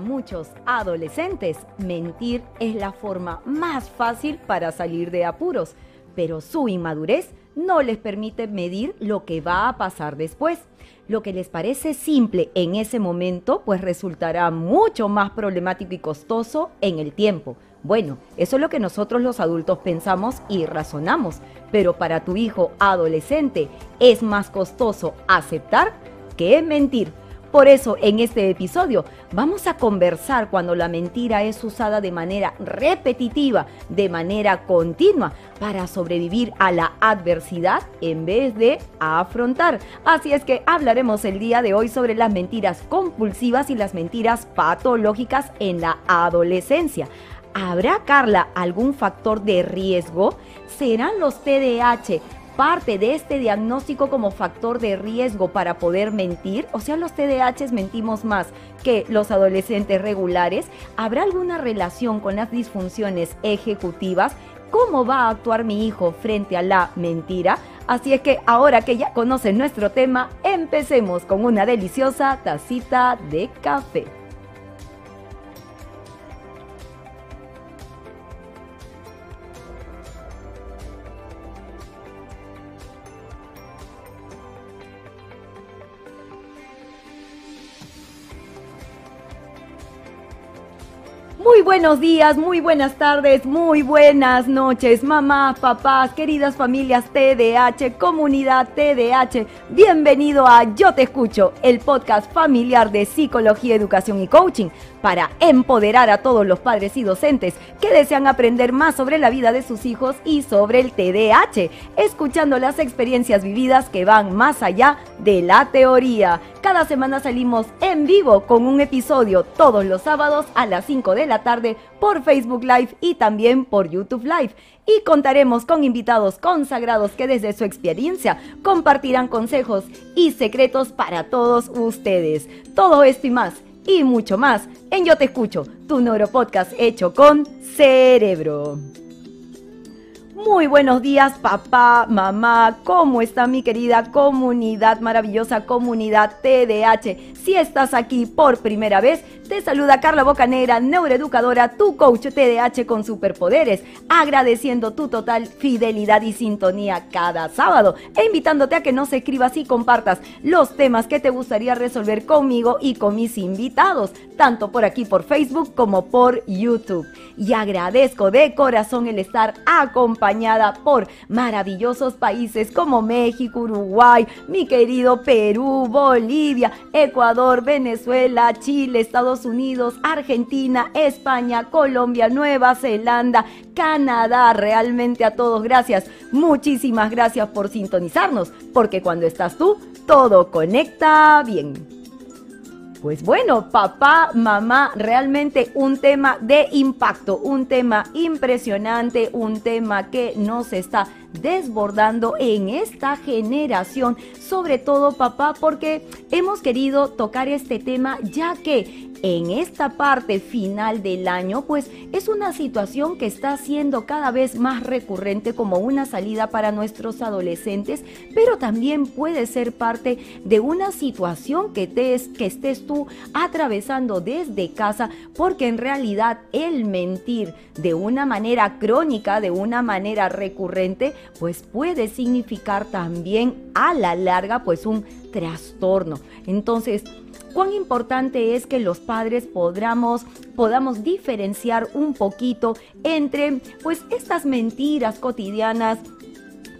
Muchos adolescentes, mentir es la forma más fácil para salir de apuros, pero su inmadurez no les permite medir lo que va a pasar después. Lo que les parece simple en ese momento, pues resultará mucho más problemático y costoso en el tiempo. Bueno, eso es lo que nosotros los adultos pensamos y razonamos, pero para tu hijo adolescente es más costoso aceptar que mentir. Por eso, en este episodio vamos a conversar cuando la mentira es usada de manera repetitiva, de manera continua, para sobrevivir a la adversidad en vez de afrontar. Así es que hablaremos el día de hoy sobre las mentiras compulsivas y las mentiras patológicas en la adolescencia. ¿Habrá, Carla, algún factor de riesgo? ¿Serán los TDAH parte de este diagnóstico como factor de riesgo para poder mentir? O sea, los TDAH mentimos más que los adolescentes regulares. ¿Habrá alguna relación con las disfunciones ejecutivas? ¿Cómo va a actuar mi hijo frente a la mentira? Así es que ahora que ya conocen nuestro tema, empecemos con una deliciosa tacita de café. Muy buenos días, muy buenas tardes, muy buenas noches, mamás, papás, queridas familias TDH, comunidad TDH. Bienvenido a Yo Te Escucho, el podcast familiar de psicología, educación y coaching para empoderar a todos los padres y docentes que desean aprender más sobre la vida de sus hijos y sobre el TDAH, escuchando las experiencias vividas que van más allá de la teoría. Cada semana salimos en vivo con un episodio todos los sábados a las 5 de la tarde por Facebook Live y también por YouTube Live. Y contaremos con invitados consagrados que desde su experiencia compartirán consejos y secretos para todos ustedes. Todo esto y más y mucho más en Yo Te Escucho, tu neuropodcast hecho con cerebro. Muy buenos días, papá, mamá. ¿Cómo está mi querida comunidad, maravillosa comunidad TDH? Si estás aquí por primera vez, te saluda Carla Bocanera, neuroeducadora, tu coach TDH con superpoderes, agradeciendo tu total fidelidad y sintonía cada sábado e invitándote a que nos escribas y compartas los temas que te gustaría resolver conmigo y con mis invitados, tanto por aquí por Facebook como por YouTube. Y agradezco de corazón el estar acompañada por maravillosos países como México, Uruguay, mi querido Perú, Bolivia, Ecuador, Venezuela, Chile, Estados Unidos, Argentina, España, Colombia, Nueva Zelanda, Canadá. Realmente a todos gracias. Muchísimas gracias por sintonizarnos, porque cuando estás tú, todo conecta bien. Pues bueno, papá, mamá, realmente un tema de impacto, un tema impresionante, un tema que nos está desbordando en esta generación, sobre todo papá, porque hemos querido tocar este tema ya que en esta parte final del año, pues es una situación que está siendo cada vez más recurrente como una salida para nuestros adolescentes, pero también puede ser parte de una situación que, te, que estés tú atravesando desde casa, porque en realidad el mentir de una manera crónica, de una manera recurrente, pues puede significar también a la larga pues un trastorno. Entonces, cuán importante es que los padres podamos, podamos diferenciar un poquito entre pues estas mentiras cotidianas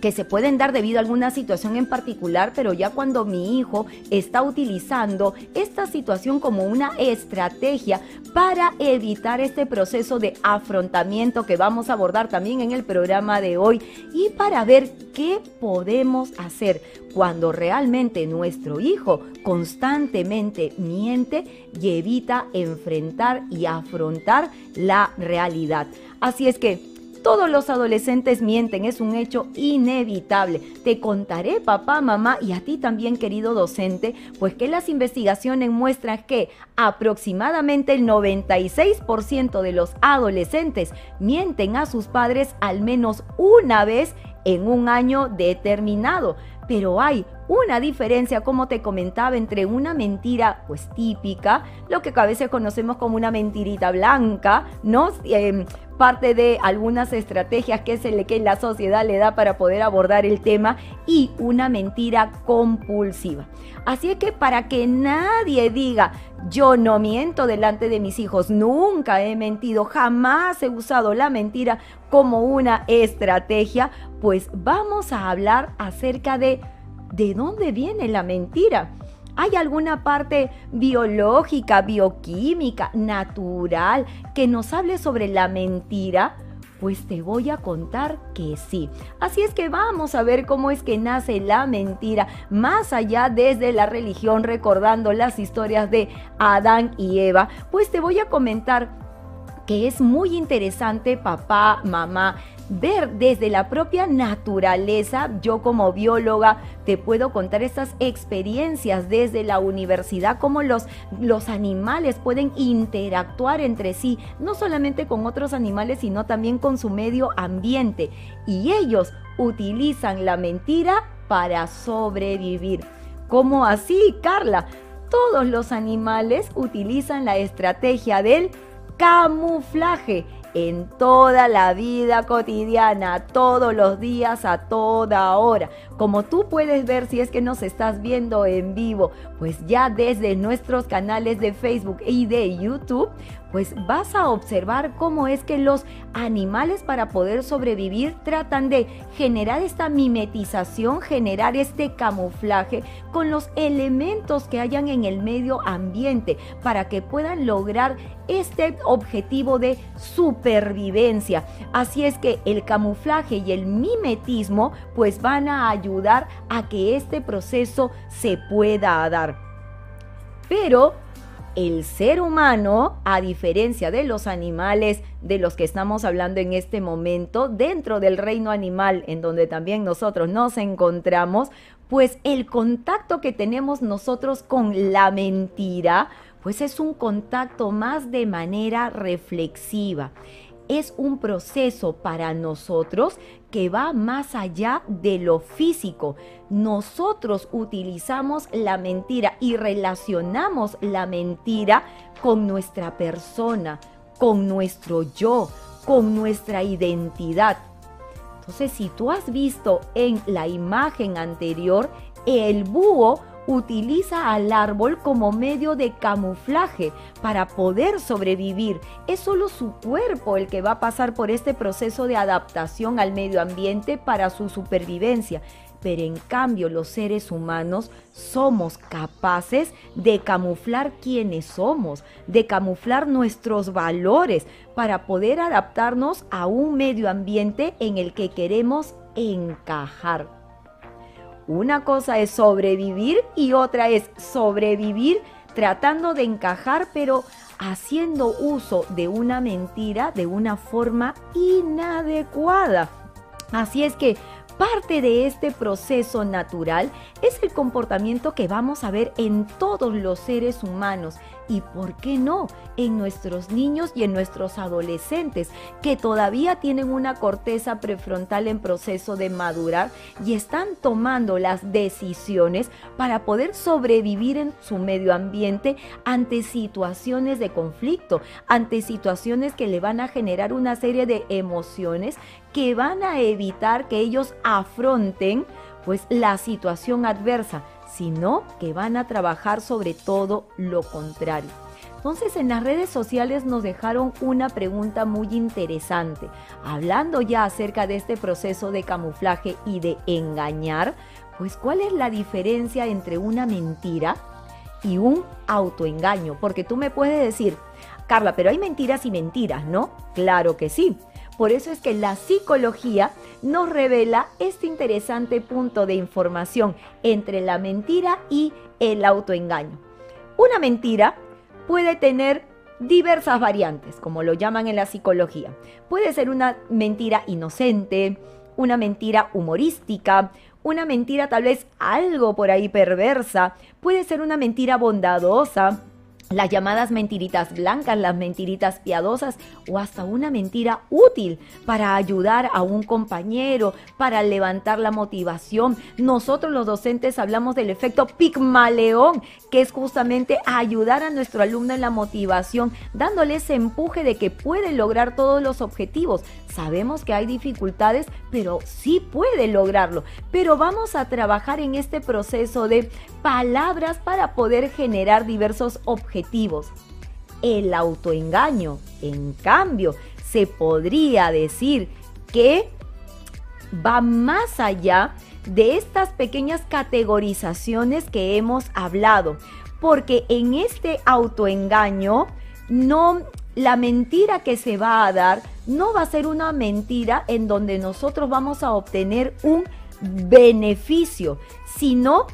que se pueden dar debido a alguna situación en particular, pero ya cuando mi hijo está utilizando esta situación como una estrategia para evitar este proceso de afrontamiento que vamos a abordar también en el programa de hoy y para ver qué podemos hacer cuando realmente nuestro hijo constantemente miente y evita enfrentar y afrontar la realidad. Así es que todos los adolescentes mienten, es un hecho inevitable. Te contaré, papá, mamá, y a ti también, querido docente, pues que las investigaciones muestran que aproximadamente el 96% de los adolescentes mienten a sus padres al menos una vez en un año determinado. pero hay una diferencia, como te comentaba, entre una mentira pues típica, lo que a veces conocemos como una mentirita blanca, ¿no? Em, parte de algunas estrategias que, se le, que la sociedad le da para poder abordar el tema y una mentira compulsiva. Así es que para que nadie diga, yo no miento delante de mis hijos, nunca he mentido, jamás he usado la mentira como una estrategia, pues vamos a hablar acerca de de dónde viene la mentira. ¿Hay alguna parte biológica, bioquímica, natural que nos hable sobre la mentira? Pues te voy a contar que sí. Así es que vamos a ver cómo es que nace la mentira, más allá desde la religión, recordando las historias de Adán y Eva. Pues te voy a comentar que es muy interesante, papá, mamá, ver desde la propia naturaleza. Yo como bióloga te puedo contar estas experiencias desde la universidad, cómo los, los animales pueden interactuar entre sí, no solamente con otros animales, sino también con su medio ambiente. Y ellos utilizan la mentira para sobrevivir. ¿Cómo así, Carla? Todos los animales utilizan la estrategia del camuflaje en toda la vida cotidiana, todos los días, a toda hora. Como tú puedes ver si es que nos estás viendo en vivo, pues ya desde nuestros canales de Facebook y de YouTube, pues vas a observar cómo es que los animales para poder sobrevivir tratan de generar esta mimetización, generar este camuflaje con los elementos que hayan en el medio ambiente para que puedan lograr este objetivo de supervivencia. Así es que el camuflaje y el mimetismo pues van a ayudar a que este proceso se pueda dar. Pero el ser humano, a diferencia de los animales de los que estamos hablando en este momento, dentro del reino animal en donde también nosotros nos encontramos, pues el contacto que tenemos nosotros con la mentira, pues es un contacto más de manera reflexiva es un proceso para nosotros que va más allá de lo físico. Nosotros utilizamos la mentira y relacionamos la mentira con nuestra persona, con nuestro yo, con nuestra identidad. Entonces, si tú has visto en la imagen anterior, el búho utiliza al árbol como medio de camuflaje para poder sobrevivir. Es solo su cuerpo el que va a pasar por este proceso de adaptación al medio ambiente para su supervivencia. Pero en cambio los seres humanos somos capaces de camuflar quienes somos, de camuflar nuestros valores para poder adaptarnos a un medio ambiente en el que queremos encajar. Una cosa es sobrevivir y otra es sobrevivir tratando de encajar, pero haciendo uso de una mentira de una forma inadecuada. Así es que parte de este proceso natural es el comportamiento que vamos a ver en todos los seres humanos y, ¿por qué no?, en nuestros niños y en nuestros adolescentes que todavía tienen una corteza prefrontal en proceso de madurar y están tomando las decisiones para poder sobrevivir en su medio ambiente ante situaciones de conflicto, ante situaciones que le van a generar una serie de emociones que van a evitar que ellos afronten pues la situación adversa sino que van a trabajar sobre todo lo contrario. Entonces en las redes sociales nos dejaron una pregunta muy interesante, hablando ya acerca de este proceso de camuflaje y de engañar, pues cuál es la diferencia entre una mentira y un autoengaño, porque tú me puedes decir, Carla, pero hay mentiras y mentiras, ¿no? Claro que sí. Por eso es que la psicología nos revela este interesante punto de información entre la mentira y el autoengaño. Una mentira puede tener diversas variantes, como lo llaman en la psicología. Puede ser una mentira inocente, una mentira humorística, una mentira tal vez algo por ahí perversa, puede ser una mentira bondadosa, las llamadas mentiritas blancas, las mentiritas piadosas o hasta una mentira útil para ayudar a un compañero, para levantar la motivación. Nosotros los docentes hablamos del efecto Pigmaleón, que es justamente ayudar a nuestro alumno en la motivación, dándole ese empuje de que puede lograr todos los objetivos. Sabemos que hay dificultades, pero sí puede lograrlo. Pero vamos a trabajar en este proceso de palabras para poder generar diversos objetivos. El autoengaño, en cambio, se podría decir que va más allá de estas pequeñas categorizaciones que hemos hablado, porque en este autoengaño no la mentira que se va a dar no va a ser una mentira en donde nosotros vamos a obtener un beneficio, sino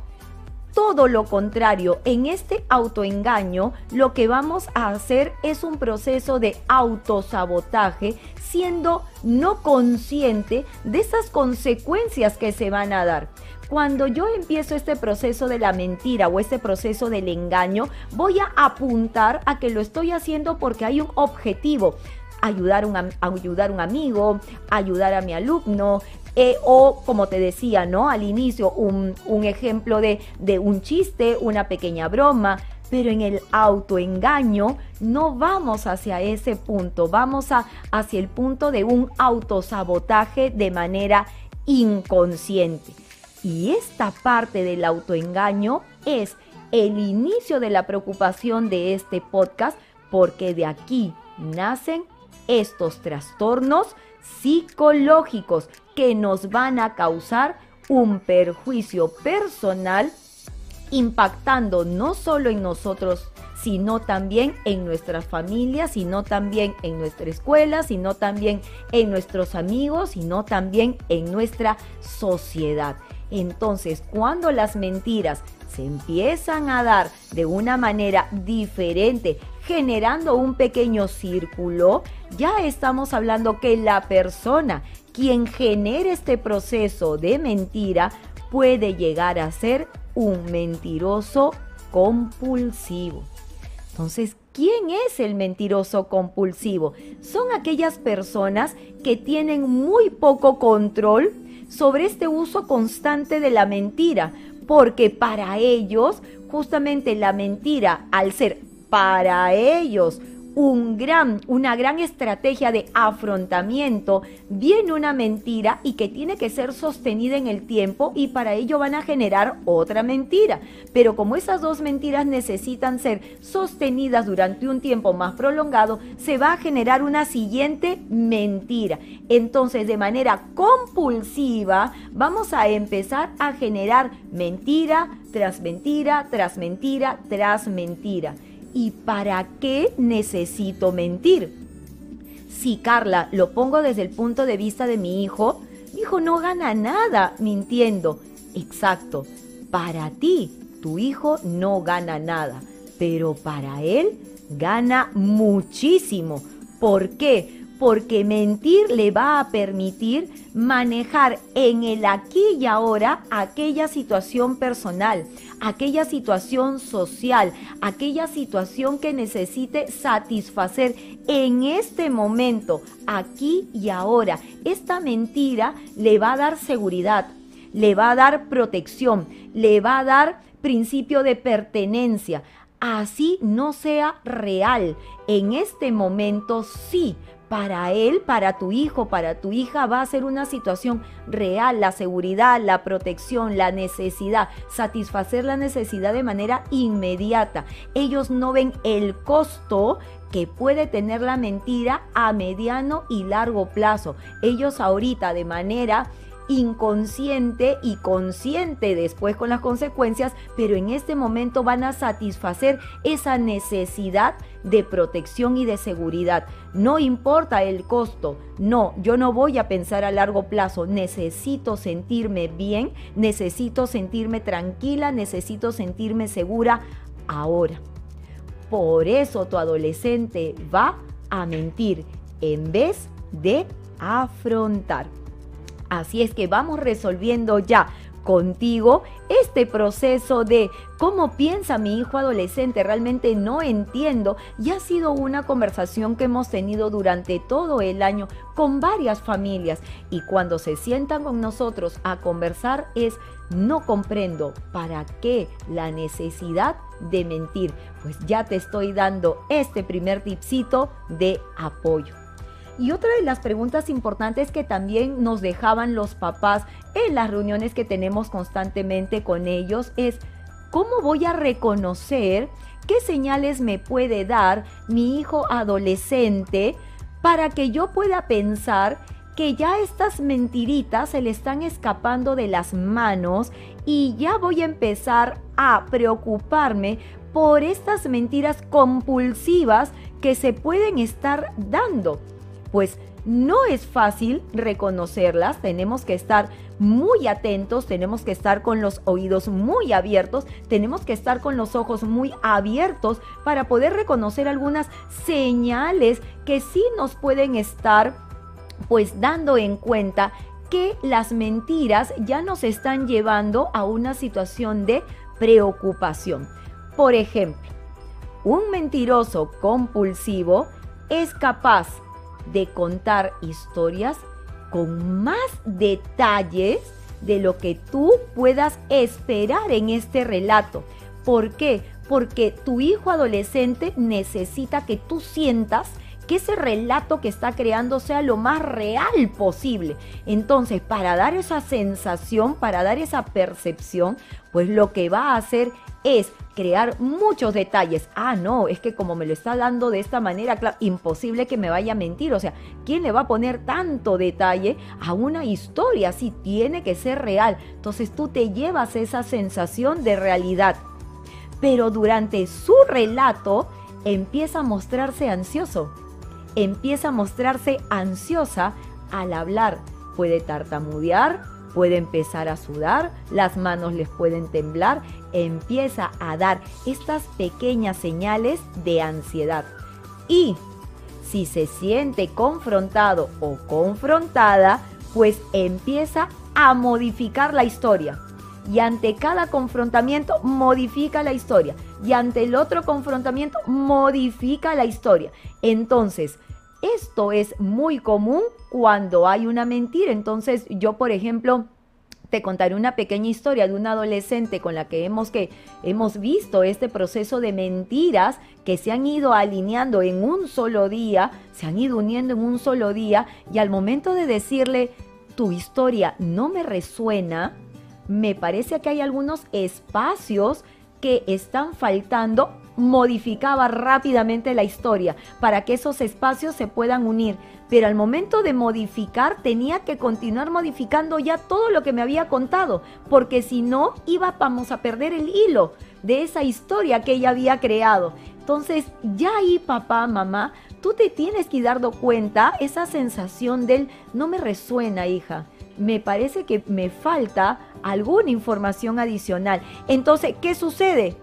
todo lo contrario, en este autoengaño lo que vamos a hacer es un proceso de autosabotaje, siendo no consciente de esas consecuencias que se van a dar. Cuando yo empiezo este proceso de la mentira o este proceso del engaño, voy a apuntar a que lo estoy haciendo porque hay un objetivo ayudar, un, ayudar a un amigo, ayudar a mi alumno, eh, o como te decía, ¿no? Al inicio, un, ejemplo de, de un chiste, una pequeña broma, pero en el autoengaño no vamos hacia ese punto, vamos a, hacia el punto de un autosabotaje de manera inconsciente. Y esta parte del autoengaño es el inicio de la preocupación de este podcast porque de aquí nacen estos trastornos psicológicos que nos van a causar un perjuicio personal impactando no solo en nosotros, sino también en nuestras familias, sino también en nuestra escuela, sino también en nuestros amigos, sino también en nuestra sociedad. Entonces, cuando las mentiras se empiezan a dar de una manera diferente, generando un pequeño círculo, ya estamos hablando que la persona quien genera este proceso de mentira puede llegar a ser un mentiroso compulsivo. Entonces, ¿quién es el mentiroso compulsivo? Son aquellas personas que tienen muy poco control sobre este uso constante de la mentira, porque para ellos justamente la mentira, al ser para ellos un gran, una gran estrategia de afrontamiento, viene una mentira y que tiene que ser sostenida en el tiempo y para ello van a generar otra mentira. Pero como esas dos mentiras necesitan ser sostenidas durante un tiempo más prolongado, se va a generar una siguiente mentira. Entonces, de manera compulsiva, vamos a empezar a generar mentira tras mentira, tras mentira, tras mentira. ¿Y para qué necesito mentir? Si Carla lo pongo desde el punto de vista de mi hijo, mi hijo no gana nada mintiendo. Exacto, para ti tu hijo no gana nada, pero para él gana muchísimo. ¿Por qué? Porque mentir le va a permitir manejar en el aquí y ahora aquella situación personal, aquella situación social, aquella situación que necesite satisfacer en este momento, aquí y ahora. Esta mentira le va a dar seguridad, le va a dar protección, le va a dar principio de pertenencia. Así no sea real. En este momento sí para él, para tu hijo, para tu hija va a ser una situación real, la seguridad, la protección, la necesidad, satisfacer la necesidad de manera inmediata. Ellos no ven el costo que puede tener la mentira a mediano y largo plazo. Ellos ahorita de manera inconsciente y consciente después con las consecuencias, pero en este momento van a satisfacer esa necesidad de protección y de seguridad. No importa el costo, no, yo no voy a pensar a largo plazo, necesito sentirme bien, necesito sentirme tranquila, necesito sentirme segura ahora. Por eso tu adolescente va a mentir en vez de afrontar. Así es que vamos resolviendo ya contigo este proceso de cómo piensa mi hijo adolescente, realmente no entiendo y ha sido una conversación que hemos tenido durante todo el año con varias familias y cuando se sientan con nosotros a conversar es no comprendo para qué la necesidad de mentir. Pues ya te estoy dando este primer tipcito de apoyo. Y otra de las preguntas importantes que también nos dejaban los papás en las reuniones que tenemos constantemente con ellos es, ¿cómo voy a reconocer qué señales me puede dar mi hijo adolescente para que yo pueda pensar que ya estas mentiritas se le están escapando de las manos y ya voy a empezar a preocuparme por estas mentiras compulsivas que se pueden estar dando pues no es fácil reconocerlas, tenemos que estar muy atentos, tenemos que estar con los oídos muy abiertos, tenemos que estar con los ojos muy abiertos para poder reconocer algunas señales que sí nos pueden estar pues dando en cuenta que las mentiras ya nos están llevando a una situación de preocupación. Por ejemplo, un mentiroso compulsivo es capaz de contar historias con más detalles de lo que tú puedas esperar en este relato. ¿Por qué? Porque tu hijo adolescente necesita que tú sientas que ese relato que está creando sea lo más real posible. Entonces, para dar esa sensación, para dar esa percepción, pues lo que va a hacer es crear muchos detalles. Ah, no, es que como me lo está dando de esta manera, claro, imposible que me vaya a mentir. O sea, ¿quién le va a poner tanto detalle a una historia? Si tiene que ser real. Entonces tú te llevas esa sensación de realidad. Pero durante su relato empieza a mostrarse ansioso. Empieza a mostrarse ansiosa al hablar. Puede tartamudear, puede empezar a sudar, las manos les pueden temblar, empieza a dar estas pequeñas señales de ansiedad. Y si se siente confrontado o confrontada, pues empieza a modificar la historia. Y ante cada confrontamiento modifica la historia. Y ante el otro confrontamiento modifica la historia. Entonces, esto es muy común cuando hay una mentira. Entonces yo, por ejemplo, te contaré una pequeña historia de una adolescente con la que hemos, que hemos visto este proceso de mentiras que se han ido alineando en un solo día, se han ido uniendo en un solo día y al momento de decirle tu historia no me resuena, me parece que hay algunos espacios que están faltando modificaba rápidamente la historia para que esos espacios se puedan unir. Pero al momento de modificar tenía que continuar modificando ya todo lo que me había contado, porque si no íbamos a perder el hilo de esa historia que ella había creado. Entonces ya ahí papá, mamá, tú te tienes que ir dando cuenta esa sensación del no me resuena hija. Me parece que me falta alguna información adicional. Entonces, ¿qué sucede?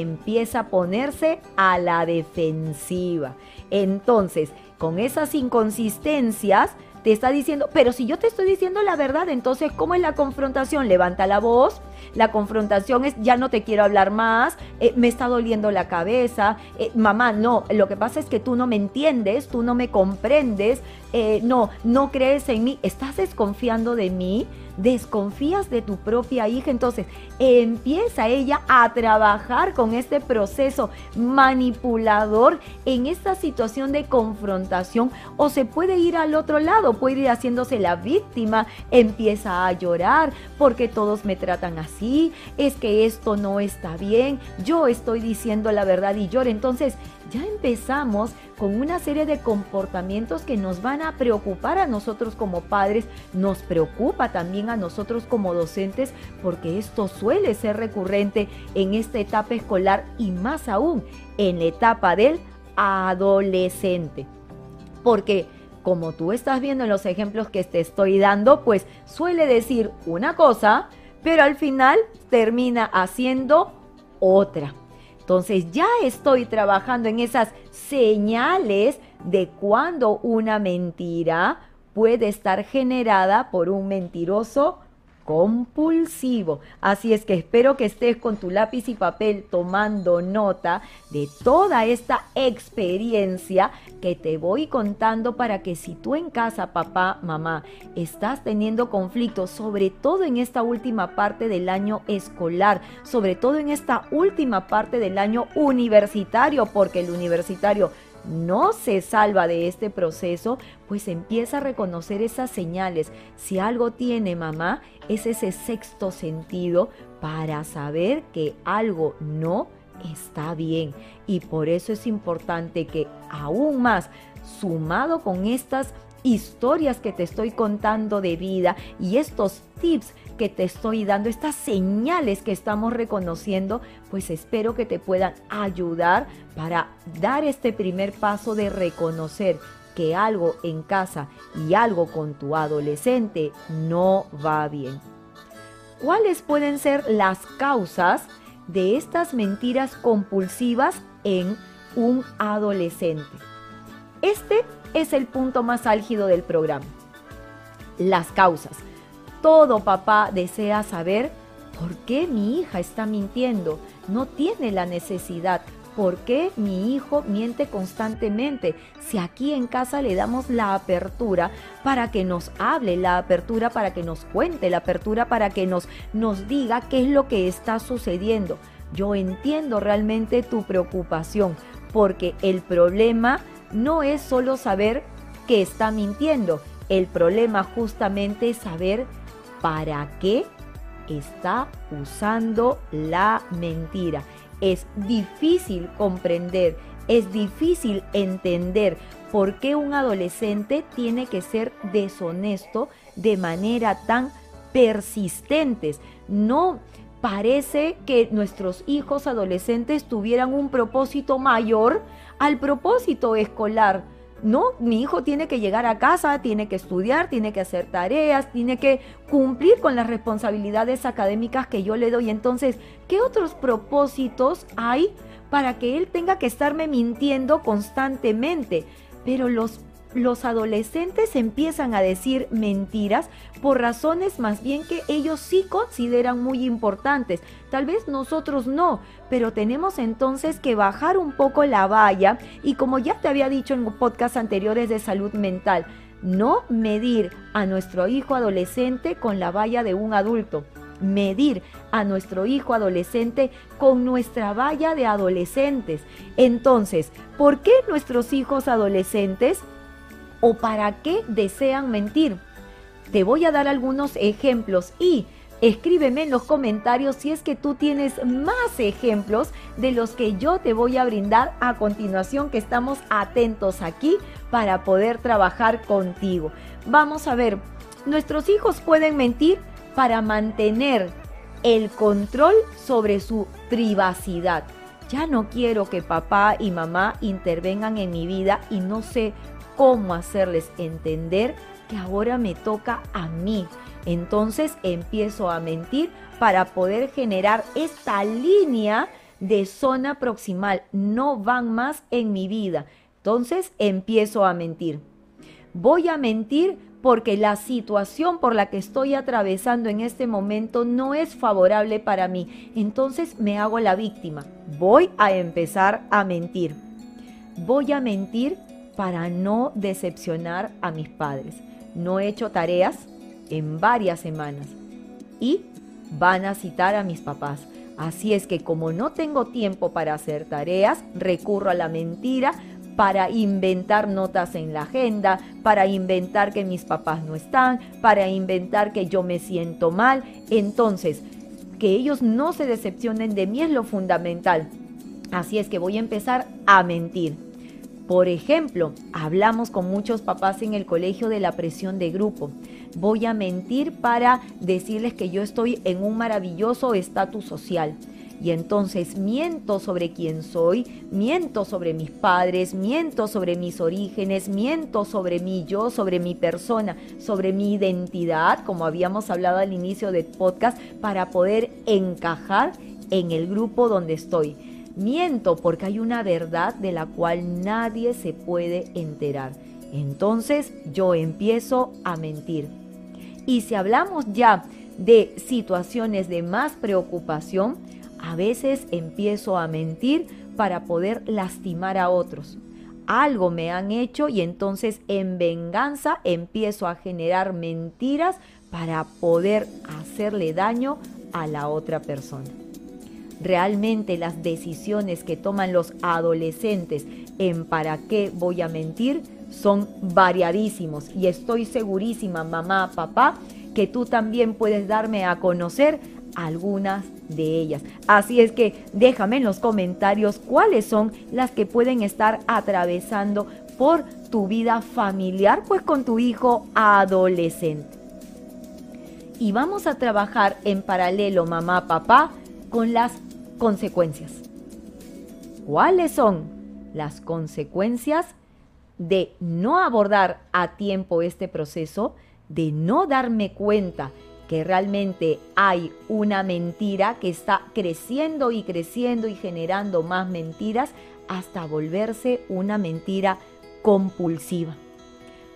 empieza a ponerse a la defensiva. Entonces, con esas inconsistencias, te está diciendo, pero si yo te estoy diciendo la verdad, entonces, ¿cómo es la confrontación? Levanta la voz, la confrontación es, ya no te quiero hablar más, eh, me está doliendo la cabeza, eh, mamá, no, lo que pasa es que tú no me entiendes, tú no me comprendes, eh, no, no crees en mí, estás desconfiando de mí, desconfías de tu propia hija, entonces empieza ella a trabajar con este proceso manipulador en esta situación de confrontación o se puede ir al otro lado, puede ir haciéndose la víctima, empieza a llorar porque todos me tratan así, es que esto no está bien, yo estoy diciendo la verdad y llora, entonces ya empezamos con una serie de comportamientos que nos van a preocupar a nosotros como padres, nos preocupa también a nosotros como docentes, porque esto suele ser recurrente en esta etapa escolar y más aún en la etapa del adolescente. Porque como tú estás viendo en los ejemplos que te estoy dando, pues suele decir una cosa, pero al final termina haciendo otra. Entonces ya estoy trabajando en esas señales de cuando una mentira puede estar generada por un mentiroso compulsivo. Así es que espero que estés con tu lápiz y papel tomando nota de toda esta experiencia que te voy contando para que si tú en casa, papá, mamá, estás teniendo conflictos, sobre todo en esta última parte del año escolar, sobre todo en esta última parte del año universitario, porque el universitario no se salva de este proceso, pues empieza a reconocer esas señales. Si algo tiene mamá, es ese sexto sentido para saber que algo no está bien. Y por eso es importante que aún más, sumado con estas historias que te estoy contando de vida y estos tips que te estoy dando, estas señales que estamos reconociendo, pues espero que te puedan ayudar para dar este primer paso de reconocer que algo en casa y algo con tu adolescente no va bien. ¿Cuáles pueden ser las causas de estas mentiras compulsivas en un adolescente? Este es el punto más álgido del programa. Las causas. Todo papá desea saber por qué mi hija está mintiendo. No tiene la necesidad. ¿Por qué mi hijo miente constantemente? Si aquí en casa le damos la apertura para que nos hable, la apertura para que nos cuente, la apertura para que nos, nos diga qué es lo que está sucediendo. Yo entiendo realmente tu preocupación porque el problema no es solo saber que está mintiendo, el problema justamente es saber para qué está usando la mentira. Es difícil comprender, es difícil entender por qué un adolescente tiene que ser deshonesto de manera tan persistente. No parece que nuestros hijos adolescentes tuvieran un propósito mayor al propósito escolar. No, mi hijo tiene que llegar a casa, tiene que estudiar, tiene que hacer tareas, tiene que cumplir con las responsabilidades académicas que yo le doy. Entonces, ¿qué otros propósitos hay para que él tenga que estarme mintiendo constantemente? Pero los los adolescentes empiezan a decir mentiras por razones más bien que ellos sí consideran muy importantes. Tal vez nosotros no, pero tenemos entonces que bajar un poco la valla y como ya te había dicho en podcasts anteriores de salud mental, no medir a nuestro hijo adolescente con la valla de un adulto medir a nuestro hijo adolescente con nuestra valla de adolescentes. Entonces, ¿por qué nuestros hijos adolescentes o para qué desean mentir. Te voy a dar algunos ejemplos y escríbeme en los comentarios si es que tú tienes más ejemplos de los que yo te voy a brindar a continuación que estamos atentos aquí para poder trabajar contigo. Vamos a ver, nuestros hijos pueden mentir para mantener el control sobre su privacidad. Ya no quiero que papá y mamá intervengan en mi vida y no sé cómo hacerles entender que ahora me toca a mí. Entonces empiezo a mentir para poder generar esta línea de zona proximal. No van más en mi vida. Entonces empiezo a mentir. Voy a mentir porque la situación por la que estoy atravesando en este momento no es favorable para mí. Entonces me hago la víctima. Voy a empezar a mentir. Voy a mentir para no decepcionar a mis padres. No he hecho tareas en varias semanas y van a citar a mis papás. Así es que como no tengo tiempo para hacer tareas, recurro a la mentira para inventar notas en la agenda, para inventar que mis papás no están, para inventar que yo me siento mal. Entonces, que ellos no se decepcionen de mí es lo fundamental. Así es que voy a empezar a mentir. Por ejemplo, hablamos con muchos papás en el colegio de la presión de grupo. Voy a mentir para decirles que yo estoy en un maravilloso estatus social. Y entonces miento sobre quién soy, miento sobre mis padres, miento sobre mis orígenes, miento sobre mí yo, sobre mi persona, sobre mi identidad, como habíamos hablado al inicio del podcast, para poder encajar en el grupo donde estoy. Miento porque hay una verdad de la cual nadie se puede enterar. Entonces yo empiezo a mentir. Y si hablamos ya de situaciones de más preocupación, a veces empiezo a mentir para poder lastimar a otros. Algo me han hecho y entonces en venganza empiezo a generar mentiras para poder hacerle daño a la otra persona. Realmente las decisiones que toman los adolescentes en para qué voy a mentir son variadísimos y estoy segurísima, mamá, papá, que tú también puedes darme a conocer algunas de ellas. Así es que déjame en los comentarios cuáles son las que pueden estar atravesando por tu vida familiar, pues con tu hijo adolescente. Y vamos a trabajar en paralelo, mamá, papá, con las consecuencias. ¿Cuáles son las consecuencias de no abordar a tiempo este proceso, de no darme cuenta que realmente hay una mentira que está creciendo y creciendo y generando más mentiras hasta volverse una mentira compulsiva.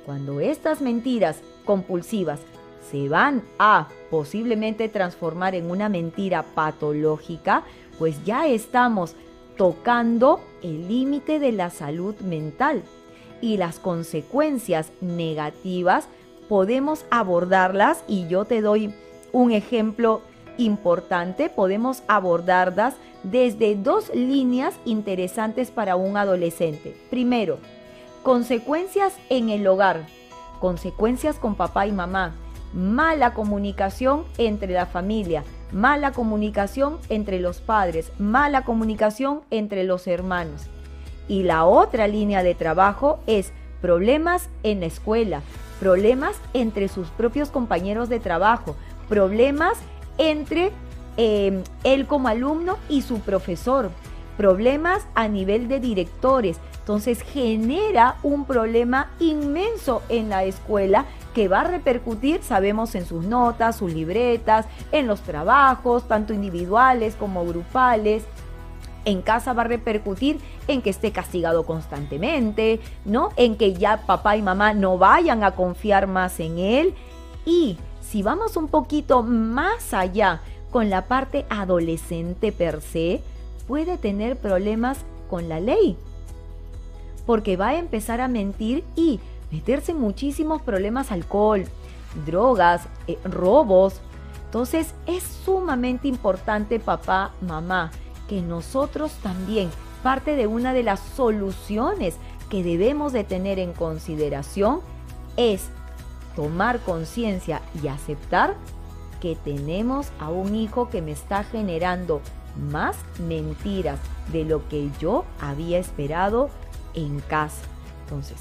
Cuando estas mentiras compulsivas se van a posiblemente transformar en una mentira patológica, pues ya estamos tocando el límite de la salud mental y las consecuencias negativas podemos abordarlas y yo te doy un ejemplo importante, podemos abordarlas desde dos líneas interesantes para un adolescente. Primero, consecuencias en el hogar, consecuencias con papá y mamá, mala comunicación entre la familia, mala comunicación entre los padres, mala comunicación entre los hermanos. Y la otra línea de trabajo es problemas en la escuela, problemas entre sus propios compañeros de trabajo, problemas entre em, él como alumno y su profesor, problemas a nivel de directores. Entonces genera un problema inmenso en la escuela que va a repercutir, sabemos, en sus notas, sus libretas, en los trabajos, tanto individuales como grupales en casa va a repercutir en que esté castigado constantemente, ¿no? En que ya papá y mamá no vayan a confiar más en él. Y si vamos un poquito más allá con la parte adolescente per se, puede tener problemas con la ley. Porque va a empezar a mentir y meterse en muchísimos problemas, alcohol, drogas, eh, robos. Entonces es sumamente importante papá, mamá, que nosotros también, parte de una de las soluciones que debemos de tener en consideración es tomar conciencia y aceptar que tenemos a un hijo que me está generando más mentiras de lo que yo había esperado en casa. Entonces,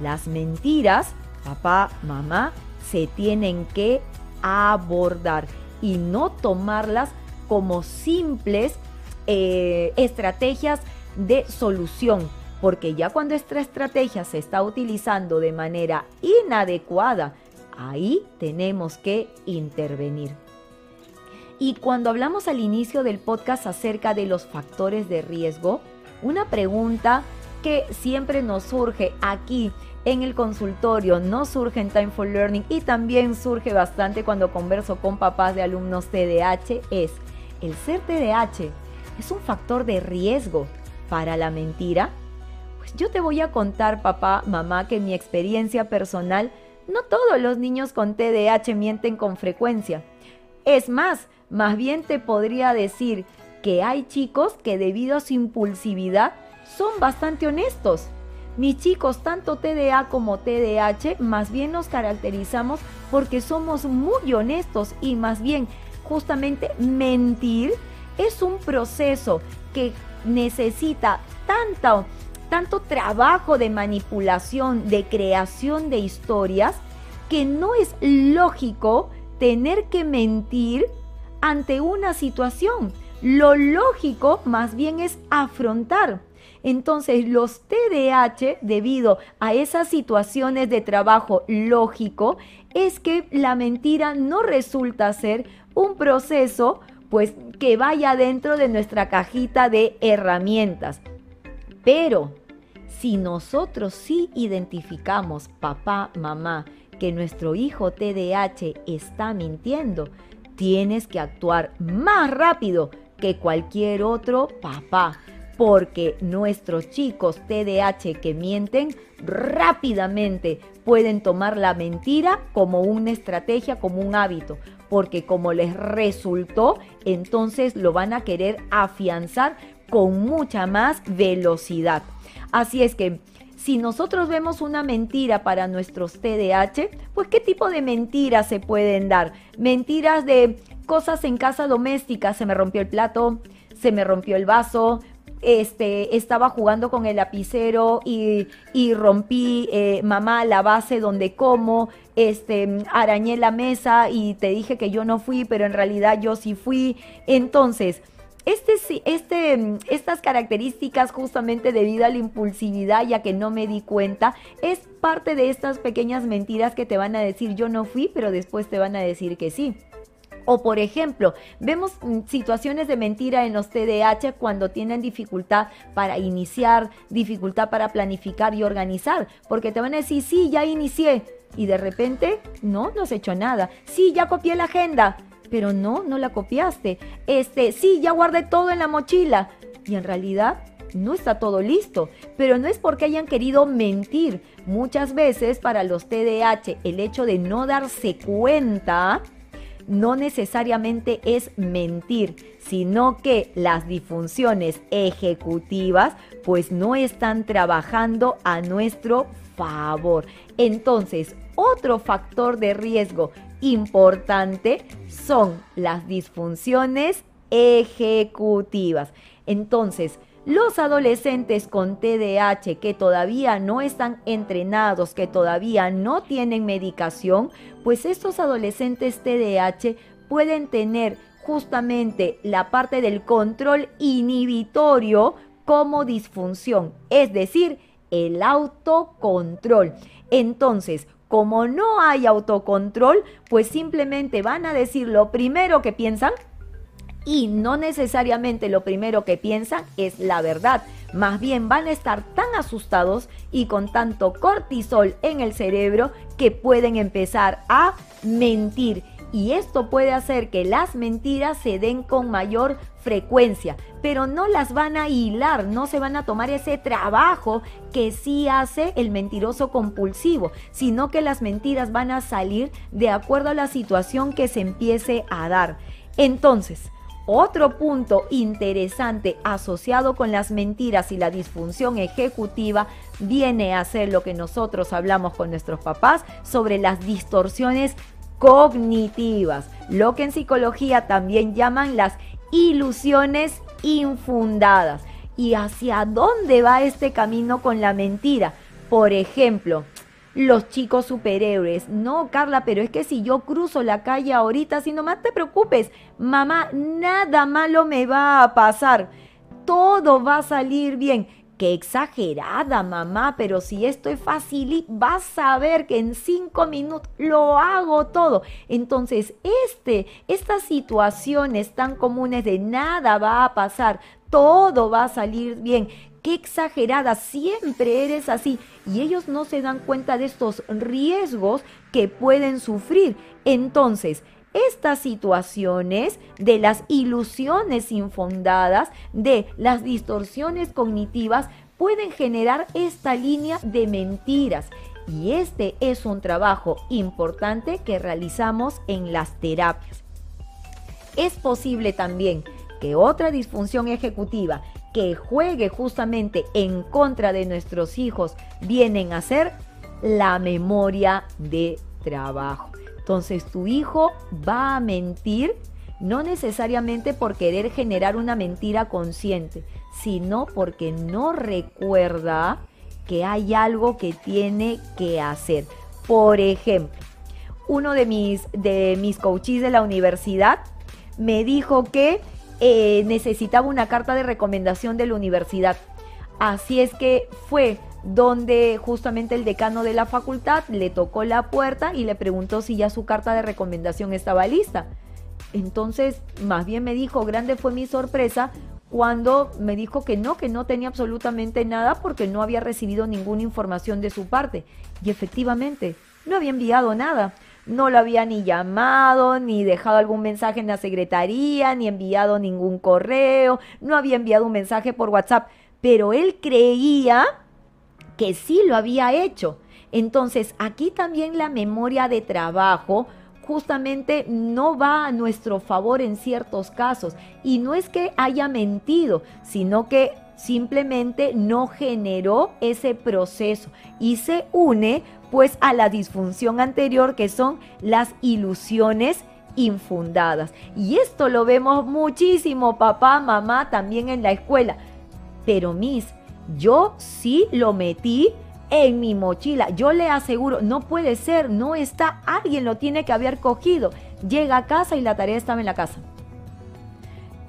las mentiras, papá, mamá, se tienen que abordar y no tomarlas como simples eh, estrategias de solución, porque ya cuando esta estrategia se está utilizando de manera inadecuada, ahí tenemos que intervenir. Y cuando hablamos al inicio del podcast acerca de los factores de riesgo, una pregunta que siempre nos surge aquí en el consultorio, no surge en Time for Learning y también surge bastante cuando converso con papás de alumnos TDAH es, ¿el ser TDAH es un factor de riesgo para la mentira? Pues yo te voy a contar, papá, mamá, que en mi experiencia personal, no todos los niños con TDAH mienten con frecuencia. Es más, más bien te podría decir que hay chicos que debido a su impulsividad son bastante honestos. Mis chicos, tanto TDA como TDAH, más bien nos caracterizamos porque somos muy honestos y más bien justamente mentir es un proceso que necesita tanto, tanto trabajo de manipulación, de creación de historias, que no es lógico tener que mentir ante una situación. Lo lógico más bien es afrontar. Entonces los TDAH, debido a esas situaciones de trabajo lógico, es que la mentira no resulta ser un proceso pues que vaya dentro de nuestra cajita de herramientas. Pero si nosotros sí identificamos, papá, mamá, que nuestro hijo TDAH está mintiendo, tienes que actuar más rápido que cualquier otro papá porque nuestros chicos TDAH que mienten rápidamente pueden tomar la mentira como una estrategia, como un hábito, porque como les resultó, entonces lo van a querer afianzar con mucha más velocidad. Así es que si nosotros vemos una mentira para nuestros TDAH, pues qué tipo de mentiras se pueden dar? Mentiras de cosas en casa doméstica, se me rompió el plato, se me rompió el vaso, este, estaba jugando con el lapicero y, rompí, eh, mamá, la base donde como, este, arañé la mesa y te dije que yo no fui, pero en realidad yo sí fui. Entonces, este, este, estas características justamente debido a la impulsividad, ya que no me di cuenta, es parte de estas pequeñas mentiras que te van a decir yo no fui, pero después te van a decir que sí. O por ejemplo, vemos mm, situaciones de mentira en los TDAH cuando tienen dificultad para iniciar, dificultad para planificar y organizar, porque te van a decir, sí, ya inicié, y de repente, no, no has hecho nada. Sí, ya copié la agenda, pero no, no la copiaste. Este, sí, ya guardé todo en la mochila, y en realidad no está todo listo, pero no es porque hayan querido mentir. Muchas veces para los TDAH el hecho de no darse cuenta no necesariamente es mentir, sino que las disfunciones ejecutivas pues no están trabajando a nuestro favor. Entonces, otro factor de riesgo importante son las disfunciones ejecutivas. Entonces, los adolescentes con TDAH que todavía no están entrenados, que todavía no tienen medicación, pues estos adolescentes TDAH pueden tener justamente la parte del control inhibitorio como disfunción, es decir, el autocontrol. Entonces, como no hay autocontrol, pues simplemente van a decir lo primero que piensan, y no necesariamente lo primero que piensan es la verdad. Más bien van a estar tan asustados y con tanto cortisol en el cerebro que pueden empezar a mentir. Y esto puede hacer que las mentiras se den con mayor frecuencia, pero no las van a hilar, no se van a tomar ese trabajo que sí hace el mentiroso compulsivo, sino que las mentiras van a salir de acuerdo a la situación que se empiece a dar. Entonces, otro punto interesante asociado con las mentiras y la disfunción ejecutiva viene a ser lo que nosotros hablamos con nuestros papás sobre las distorsiones cognitivas, lo que en psicología también llaman las ilusiones infundadas. ¿Y hacia dónde va este camino con la mentira? Por ejemplo, los chicos superhéroes. No, Carla, pero es que si yo cruzo la calle ahorita, si nomás te preocupes, mamá, nada malo me va a pasar. Todo va a salir bien. Qué exagerada, mamá, pero si esto es fácil, vas a ver que en cinco minutos lo hago todo. Entonces, este, estas situaciones tan comunes de nada va a pasar, todo va a salir bien, qué exagerada, siempre eres así. Y ellos no se dan cuenta de estos riesgos que pueden sufrir. Entonces, estas situaciones de las ilusiones infundadas, de las distorsiones cognitivas, pueden generar esta línea de mentiras. Y este es un trabajo importante que realizamos en las terapias. Es posible también que otra disfunción ejecutiva que juegue justamente en contra de nuestros hijos vienen a ser la memoria de trabajo. Entonces tu hijo va a mentir no necesariamente por querer generar una mentira consciente, sino porque no recuerda que hay algo que tiene que hacer. Por ejemplo, uno de mis, de mis coaches de la universidad me dijo que eh, necesitaba una carta de recomendación de la universidad. Así es que fue donde justamente el decano de la facultad le tocó la puerta y le preguntó si ya su carta de recomendación estaba lista. Entonces, más bien me dijo, grande fue mi sorpresa cuando me dijo que no, que no tenía absolutamente nada porque no había recibido ninguna información de su parte. Y efectivamente, no había enviado nada. No lo había ni llamado, ni dejado algún mensaje en la secretaría, ni enviado ningún correo, no había enviado un mensaje por WhatsApp, pero él creía que sí lo había hecho. Entonces, aquí también la memoria de trabajo justamente no va a nuestro favor en ciertos casos. Y no es que haya mentido, sino que simplemente no generó ese proceso y se une pues a la disfunción anterior que son las ilusiones infundadas. Y esto lo vemos muchísimo, papá, mamá, también en la escuela. Pero mis, yo sí lo metí en mi mochila. Yo le aseguro, no puede ser, no está, alguien lo tiene que haber cogido. Llega a casa y la tarea estaba en la casa.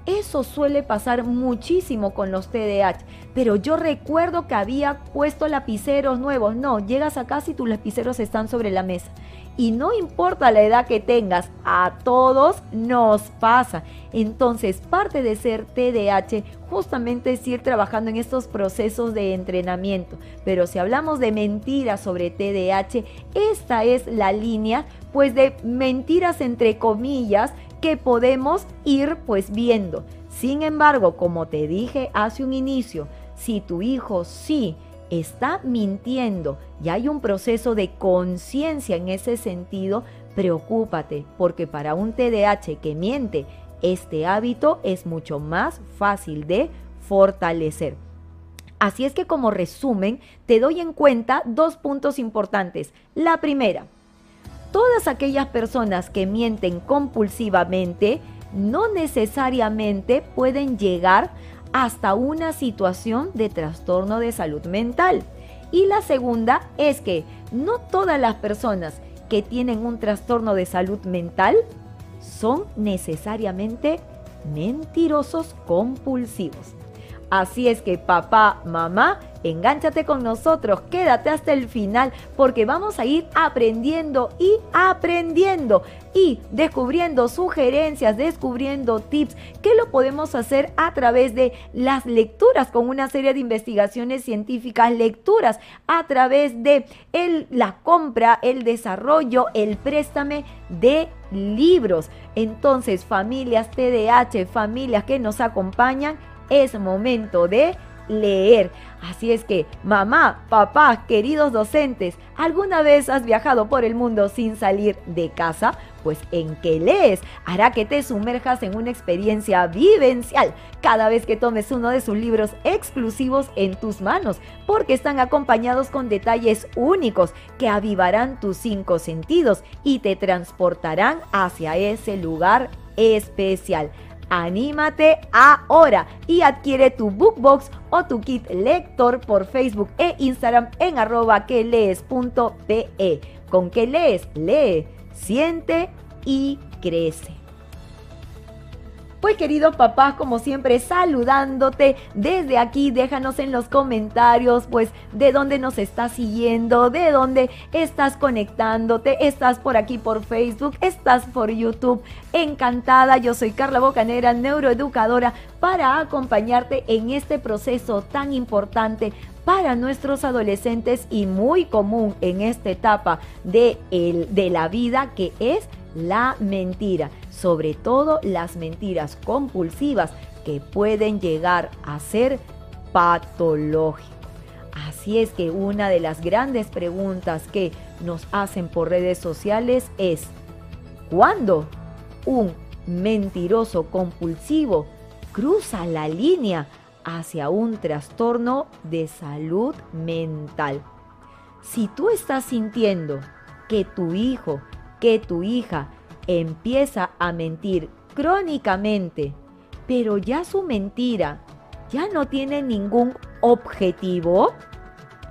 Eso suele pasar muchísimo con los TDAH, pero yo recuerdo que había puesto lapiceros nuevos. No, llegas a casa y tus lapiceros están sobre la mesa. Y no importa la edad que tengas, a todos nos pasa. Entonces, parte de ser TDAH justamente es ir trabajando en estos procesos de entrenamiento. Pero si hablamos de mentiras sobre TDAH, esta es la línea pues de mentiras entre comillas que podemos ir pues viendo. Sin embargo, como te dije hace un inicio, si tu hijo sí está mintiendo y hay un proceso de conciencia en ese sentido, preocúpate, porque para un TDAH que miente, este hábito es mucho más fácil de fortalecer. Así es que como resumen, te doy en cuenta dos puntos importantes. La primera, todas aquellas personas que mienten compulsivamente no necesariamente pueden llegar hasta una situación de trastorno de salud mental. Y la segunda es que no todas las personas que tienen un trastorno de salud mental son necesariamente mentirosos compulsivos. Así es que papá, mamá, Engánchate con nosotros, quédate hasta el final porque vamos a ir aprendiendo y aprendiendo y descubriendo sugerencias, descubriendo tips que lo podemos hacer a través de las lecturas con una serie de investigaciones científicas, lecturas a través de la compra, el desarrollo, el préstame de libros. Entonces, familias TDAH, familias que nos acompañan, es momento de leer. Así es que, mamá, papá, queridos docentes, ¿alguna vez has viajado por el mundo sin salir de casa? Pues en que lees hará que te sumerjas en una experiencia vivencial cada vez que tomes uno de sus libros exclusivos en tus manos, porque están acompañados con detalles únicos que avivarán tus cinco sentidos y te transportarán hacia ese lugar especial. Anímate ahora y adquiere tu bookbox o tu kit lector por Facebook e Instagram en arroba que lees.pe. Con que lees, lee, siente y crece. Pues queridos papás, como siempre, saludándote desde aquí, déjanos en los comentarios, pues, de dónde nos estás siguiendo, de dónde estás conectándote, estás por aquí por Facebook, estás por YouTube. Encantada, yo soy Carla Bocanera, neuroeducadora, para acompañarte en este proceso tan importante para nuestros adolescentes y muy común en esta etapa de, el, de la vida que es la mentira, sobre todo las mentiras compulsivas que pueden llegar a ser patológicas. Así es que una de las grandes preguntas que nos hacen por redes sociales es, ¿cuándo un mentiroso compulsivo cruza la línea hacia un trastorno de salud mental? Si tú estás sintiendo que tu hijo que tu hija empieza a mentir crónicamente, pero ya su mentira ya no tiene ningún objetivo,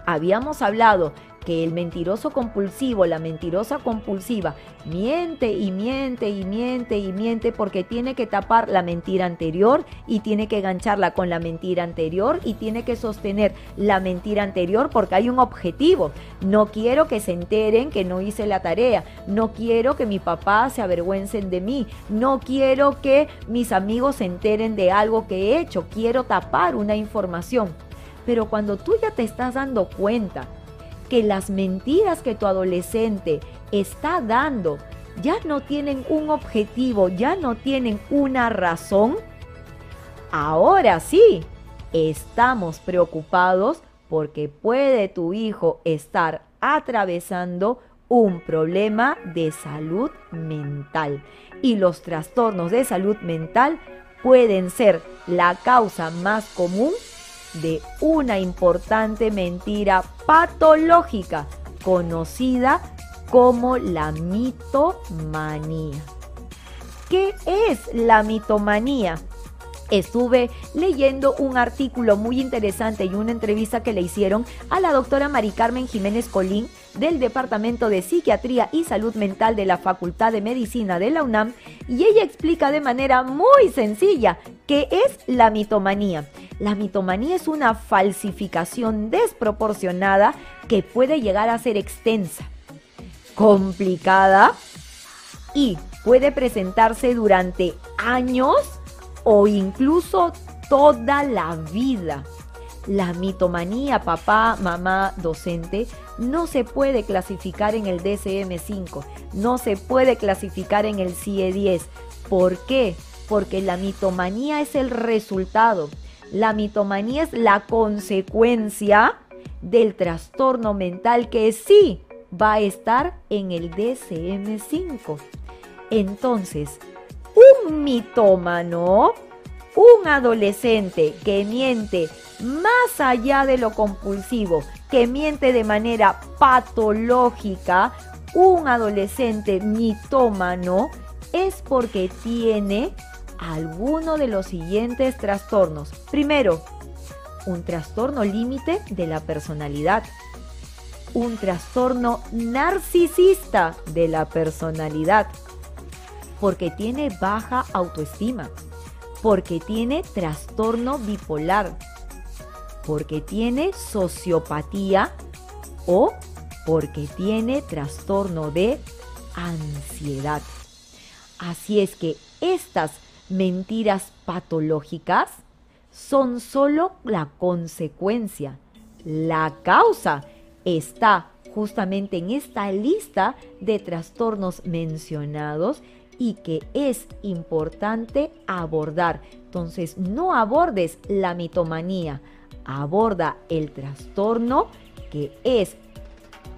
habíamos hablado que el mentiroso compulsivo, la mentirosa compulsiva, miente y miente y miente y miente porque tiene que tapar la mentira anterior y tiene que gancharla con la mentira anterior y tiene que sostener la mentira anterior porque hay un objetivo. No quiero que se enteren que no hice la tarea, no quiero que mi papá se avergüencen de mí, no quiero que mis amigos se enteren de algo que he hecho, quiero tapar una información. Pero cuando tú ya te estás dando cuenta que las mentiras que tu adolescente está dando ya no tienen un objetivo, ya no tienen una razón, ahora sí, estamos preocupados porque puede tu hijo estar atravesando un problema de salud mental. Y los trastornos de salud mental pueden ser la causa más común de una importante mentira patológica conocida como la mitomanía. ¿Qué es la mitomanía? Estuve leyendo un artículo muy interesante y una entrevista que le hicieron a la doctora Mari Carmen Jiménez Colín del Departamento de Psiquiatría y Salud Mental de la Facultad de Medicina de la UNAM y ella explica de manera muy sencilla qué es la mitomanía. La mitomanía es una falsificación desproporcionada que puede llegar a ser extensa, complicada y puede presentarse durante años o incluso toda la vida. La mitomanía, papá, mamá, docente, no se puede clasificar en el DCM5, no se puede clasificar en el CIE10. ¿Por qué? Porque la mitomanía es el resultado. La mitomanía es la consecuencia del trastorno mental que sí va a estar en el DCM5. Entonces, un mitómano, un adolescente que miente más allá de lo compulsivo, que miente de manera patológica, un adolescente mitómano es porque tiene alguno de los siguientes trastornos. Primero, un trastorno límite de la personalidad. Un trastorno narcisista de la personalidad porque tiene baja autoestima, porque tiene trastorno bipolar, porque tiene sociopatía o porque tiene trastorno de ansiedad. Así es que estas mentiras patológicas son solo la consecuencia. La causa está justamente en esta lista de trastornos mencionados y que es importante abordar. Entonces, no abordes la mitomanía, aborda el trastorno que es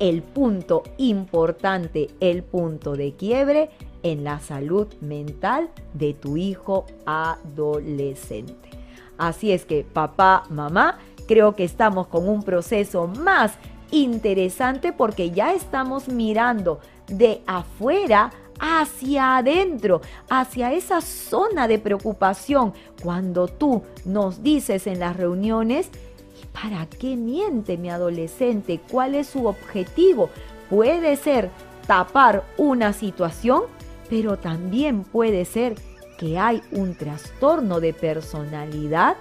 el punto importante, el punto de quiebre en la salud mental de tu hijo adolescente. Así es que papá, mamá, creo que estamos con un proceso más interesante porque ya estamos mirando de afuera hacia adentro, hacia esa zona de preocupación, cuando tú nos dices en las reuniones, ¿para qué miente mi adolescente? ¿Cuál es su objetivo? Puede ser tapar una situación, pero también puede ser que hay un trastorno de personalidad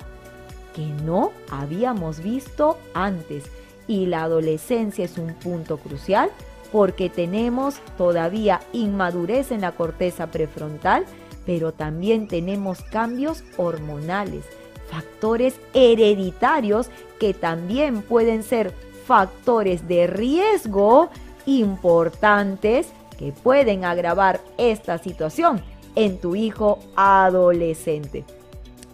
que no habíamos visto antes. Y la adolescencia es un punto crucial porque tenemos todavía inmadurez en la corteza prefrontal, pero también tenemos cambios hormonales, factores hereditarios que también pueden ser factores de riesgo importantes que pueden agravar esta situación en tu hijo adolescente.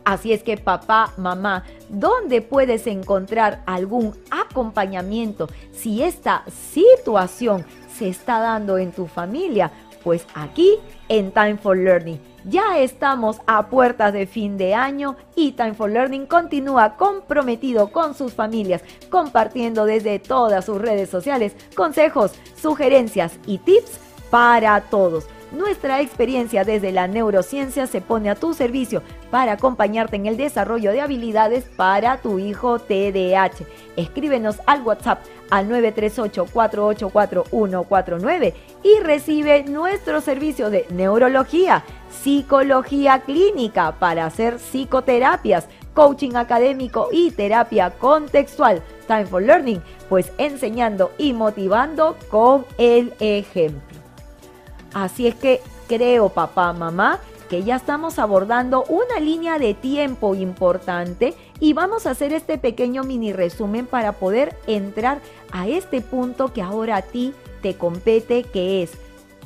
Así es que papá, mamá, ¿dónde puedes encontrar algún acompañamiento si esta situación se está dando en tu familia? Pues aquí en Time for Learning. Ya estamos a puertas de fin de año y Time for Learning continúa comprometido con sus familias, compartiendo desde todas sus redes sociales consejos, sugerencias y tips para todos. Nuestra experiencia desde la neurociencia se pone a tu servicio para acompañarte en el desarrollo de habilidades para tu hijo TDAH. Escríbenos al WhatsApp al 938-484-149 y recibe nuestro servicio de neurología, psicología clínica para hacer psicoterapias, coaching académico y terapia contextual. Time for Learning, pues enseñando y motivando con el ejemplo. Así es que creo, papá, mamá, que ya estamos abordando una línea de tiempo importante y vamos a hacer este pequeño mini resumen para poder entrar a este punto que ahora a ti te compete, que es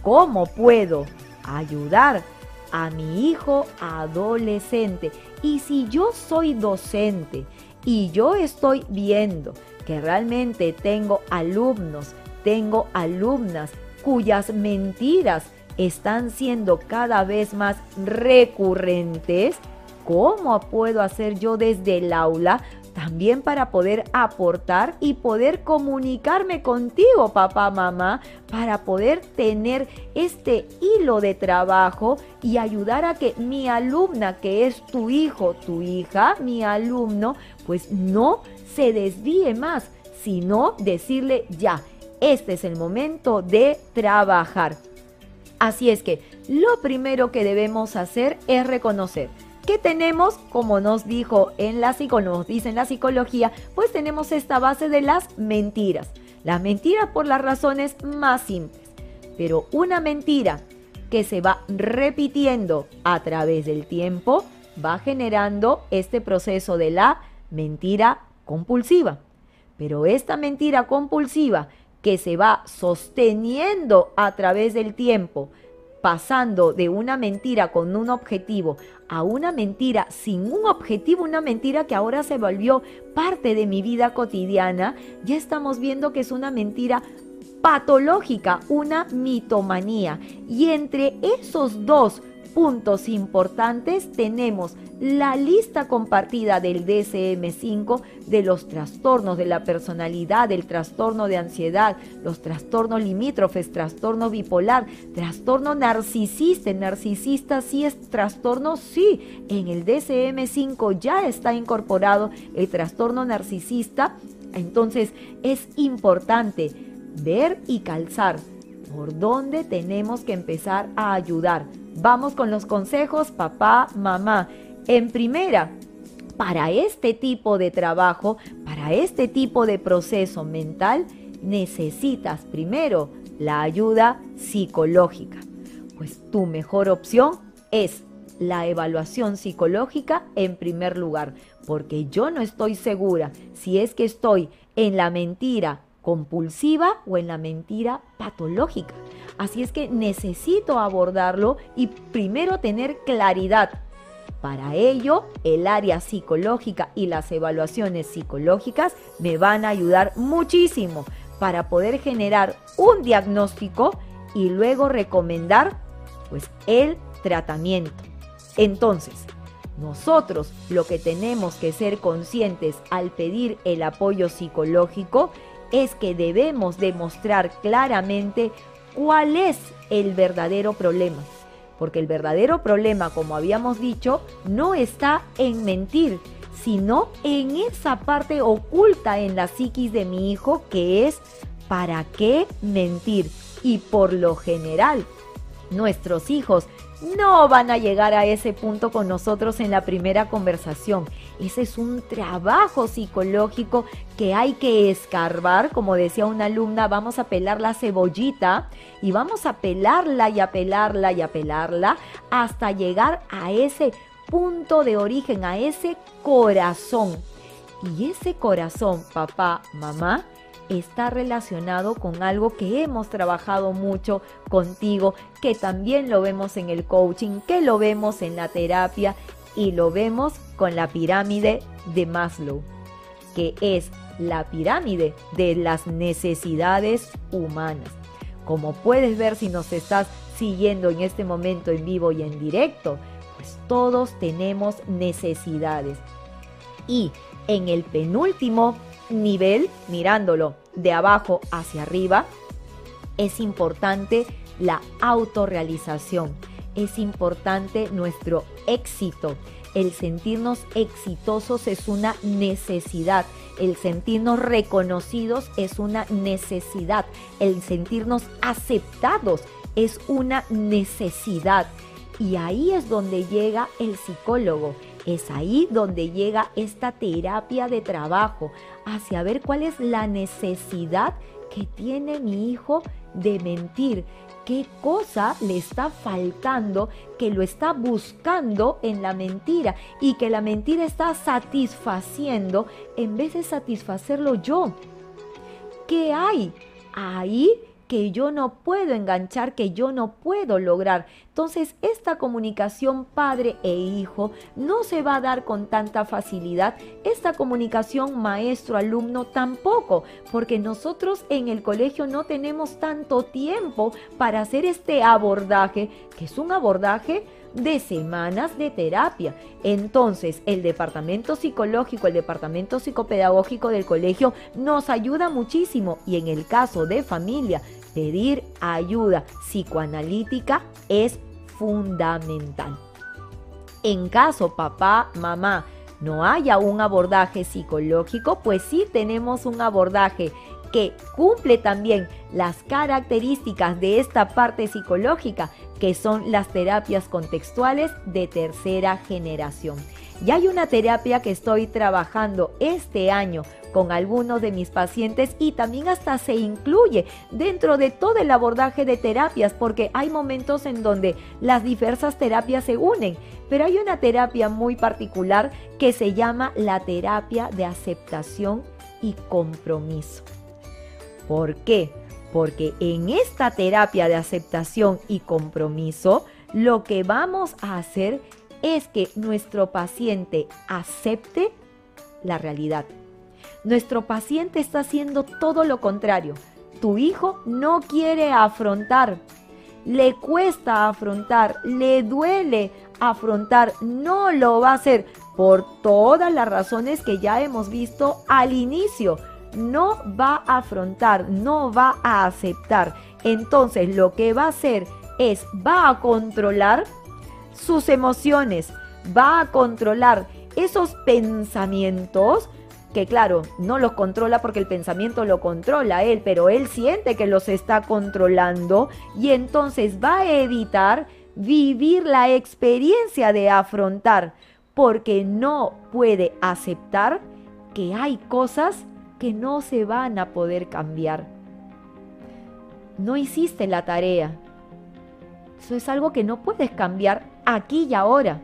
cómo puedo ayudar a mi hijo adolescente. Y si yo soy docente y yo estoy viendo que realmente tengo alumnos, tengo alumnas cuyas mentiras están siendo cada vez más recurrentes, ¿cómo puedo hacer yo desde el aula también para poder aportar y poder comunicarme contigo, papá, mamá, para poder tener este hilo de trabajo y ayudar a que mi alumna, que es tu hijo, tu hija, mi alumno, pues no se desvíe más, sino decirle ya, este es el momento de trabajar. Así es que lo primero que debemos hacer es reconocer que tenemos, como nos dijo en la dice en la psicología, pues tenemos esta base de las mentiras. Las mentiras por las razones más simples. Pero una mentira que se va repitiendo a través del tiempo va generando este proceso de la mentira compulsiva. Pero esta mentira compulsiva que se va sosteniendo a través del tiempo, pasando de una mentira con un objetivo a una mentira sin un objetivo, una mentira que ahora se volvió parte de mi vida cotidiana, ya estamos viendo que es una mentira patológica, una mitomanía. Y entre esos dos puntos importantes tenemos la lista compartida del DSM5 de los trastornos de la personalidad, del trastorno de ansiedad, los trastornos limítrofes, trastorno bipolar, trastorno narcisista. narcisista sí es trastorno, sí. En el DSM5 ya está incorporado el trastorno narcisista. Entonces es importante ver y calzar por dónde tenemos que empezar a ayudar. Vamos con los consejos, papá, mamá. En primera, para este tipo de trabajo, para este tipo de proceso mental, necesitas primero la ayuda psicológica. Pues tu mejor opción es la evaluación psicológica en primer lugar, porque yo no estoy segura si es que estoy en la mentira compulsiva o en la mentira patológica. Así es que necesito abordarlo y primero tener claridad. Para ello, el área psicológica y las evaluaciones psicológicas me van a ayudar muchísimo para poder generar un diagnóstico y luego recomendar pues el tratamiento. Entonces, nosotros lo que tenemos que ser conscientes al pedir el apoyo psicológico es que debemos demostrar claramente cuál es el verdadero problema. Porque el verdadero problema, como habíamos dicho, no está en mentir, sino en esa parte oculta en la psiquis de mi hijo que es ¿para qué mentir? Y por lo general, nuestros hijos no van a llegar a ese punto con nosotros en la primera conversación. Ese es un trabajo psicológico que hay que escarbar. Como decía una alumna, vamos a pelar la cebollita y vamos a pelarla y a pelarla y a pelarla hasta llegar a ese punto de origen, a ese corazón. Y ese corazón, papá, mamá, está relacionado con algo que hemos trabajado mucho contigo, que también lo vemos en el coaching, que lo vemos en la terapia y lo vemos con la pirámide de Maslow, que es la pirámide de las necesidades humanas. Como puedes ver si nos estás siguiendo en este momento en vivo y en directo, pues todos tenemos necesidades. Y en el penúltimo nivel, mirándolo de abajo hacia arriba, es importante la autorrealización, es importante nuestro éxito. El sentirnos exitosos es una necesidad, el sentirnos reconocidos es una necesidad, el sentirnos aceptados es una necesidad. Y ahí es donde llega el psicólogo. Es ahí donde llega esta terapia de trabajo hacia ver cuál es la necesidad que tiene mi hijo de mentir, qué cosa le está faltando, que lo está buscando en la mentira y que la mentira está satisfaciendo en vez de satisfacerlo yo. ¿Qué hay ahí que yo no puedo enganchar, que yo no puedo lograr. Entonces, esta comunicación padre e hijo no se va a dar con tanta facilidad. Esta comunicación maestro-alumno tampoco, porque nosotros en el colegio no tenemos tanto tiempo para hacer este abordaje, que es un abordaje de semanas de terapia. Entonces, el departamento psicológico, el departamento psicopedagógico del colegio nos ayuda muchísimo y en el caso de familia, pedir ayuda psicoanalítica es fundamental. En caso papá, mamá, no haya un abordaje psicológico, pues sí tenemos un abordaje que cumple también las características de esta parte psicológica, que son las terapias contextuales de tercera generación. Y hay una terapia que estoy trabajando este año con algunos de mis pacientes y también hasta se incluye dentro de todo el abordaje de terapias porque hay momentos en donde las diversas terapias se unen, pero hay una terapia muy particular que se llama la terapia de aceptación y compromiso. ¿Por qué? Porque en esta terapia de aceptación y compromiso, lo que vamos a hacer es que nuestro paciente acepte la realidad. Nuestro paciente está haciendo todo lo contrario. Tu hijo no quiere afrontar, le cuesta afrontar, le duele afrontar, no lo va a hacer por todas las razones que ya hemos visto al inicio no va a afrontar, no va a aceptar. Entonces lo que va a hacer es, va a controlar sus emociones, va a controlar esos pensamientos que claro, no los controla porque el pensamiento lo controla él, pero él siente que los está controlando y entonces va a evitar vivir la experiencia de afrontar porque no puede aceptar que hay cosas que no se van a poder cambiar. No hiciste la tarea. Eso es algo que no puedes cambiar aquí y ahora.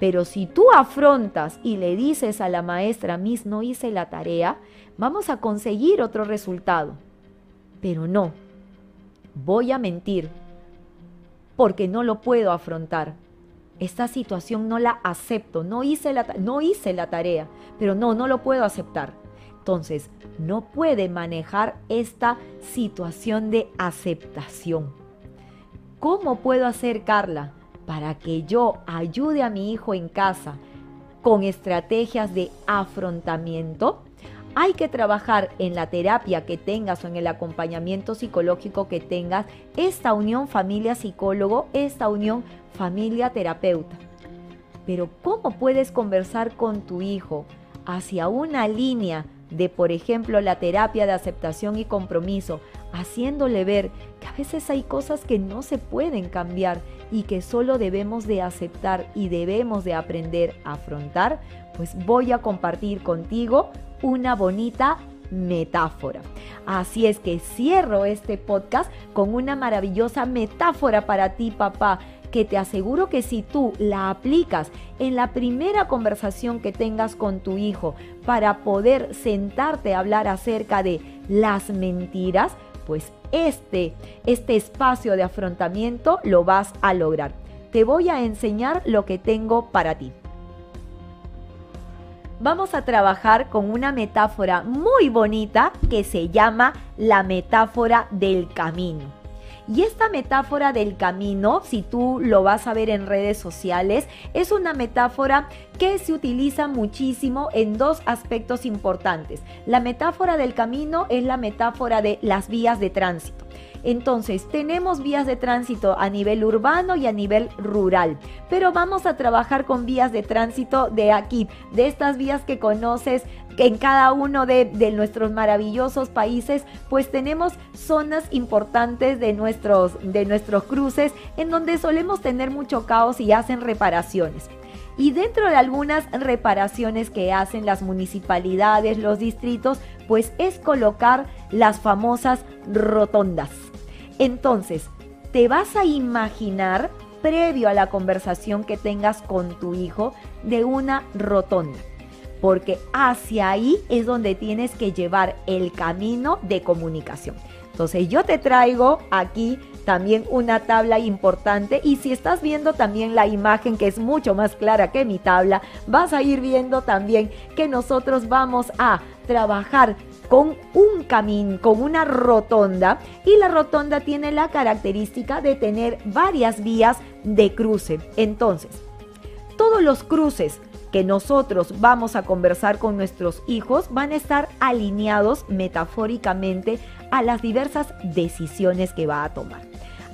Pero si tú afrontas y le dices a la maestra, Miss, no hice la tarea, vamos a conseguir otro resultado. Pero no, voy a mentir porque no lo puedo afrontar. Esta situación no la acepto, no hice la, no hice la tarea, pero no, no lo puedo aceptar. Entonces, no puede manejar esta situación de aceptación. ¿Cómo puedo hacer, Carla, para que yo ayude a mi hijo en casa con estrategias de afrontamiento? Hay que trabajar en la terapia que tengas o en el acompañamiento psicológico que tengas, esta unión familia-psicólogo, esta unión familia-terapeuta. Pero ¿cómo puedes conversar con tu hijo hacia una línea de, por ejemplo, la terapia de aceptación y compromiso, haciéndole ver que a veces hay cosas que no se pueden cambiar y que solo debemos de aceptar y debemos de aprender a afrontar, pues voy a compartir contigo una bonita metáfora. Así es que cierro este podcast con una maravillosa metáfora para ti, papá, que te aseguro que si tú la aplicas en la primera conversación que tengas con tu hijo para poder sentarte a hablar acerca de las mentiras, pues este, este espacio de afrontamiento lo vas a lograr. Te voy a enseñar lo que tengo para ti. Vamos a trabajar con una metáfora muy bonita que se llama la metáfora del camino. Y esta metáfora del camino, si tú lo vas a ver en redes sociales, es una metáfora que se utiliza muchísimo en dos aspectos importantes. La metáfora del camino es la metáfora de las vías de tránsito. Entonces, tenemos vías de tránsito a nivel urbano y a nivel rural, pero vamos a trabajar con vías de tránsito de aquí, de estas vías que conoces en cada uno de, nuestros maravillosos países, pues tenemos zonas importantes de nuestros, de nuestros cruces en donde solemos tener mucho caos y hacen reparaciones. Y dentro de algunas reparaciones que hacen las municipalidades, los distritos, pues es colocar las famosas rotondas. Entonces, te vas a imaginar, previo a la conversación que tengas con tu hijo, de una rotonda. Porque hacia ahí es donde tienes que llevar el camino de comunicación. Entonces yo te traigo aquí también una tabla importante y si estás viendo también la imagen que es mucho más clara que mi tabla, vas a ir viendo también que nosotros vamos a trabajar con un camino, con una rotonda y la rotonda tiene la característica de tener varias vías de cruce. Entonces, todos los cruces que nosotros vamos a conversar con nuestros hijos van a estar alineados metafóricamente a las diversas decisiones que va a tomar.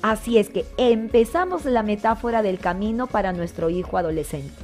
Así es que empezamos la metáfora del camino para nuestro hijo adolescente.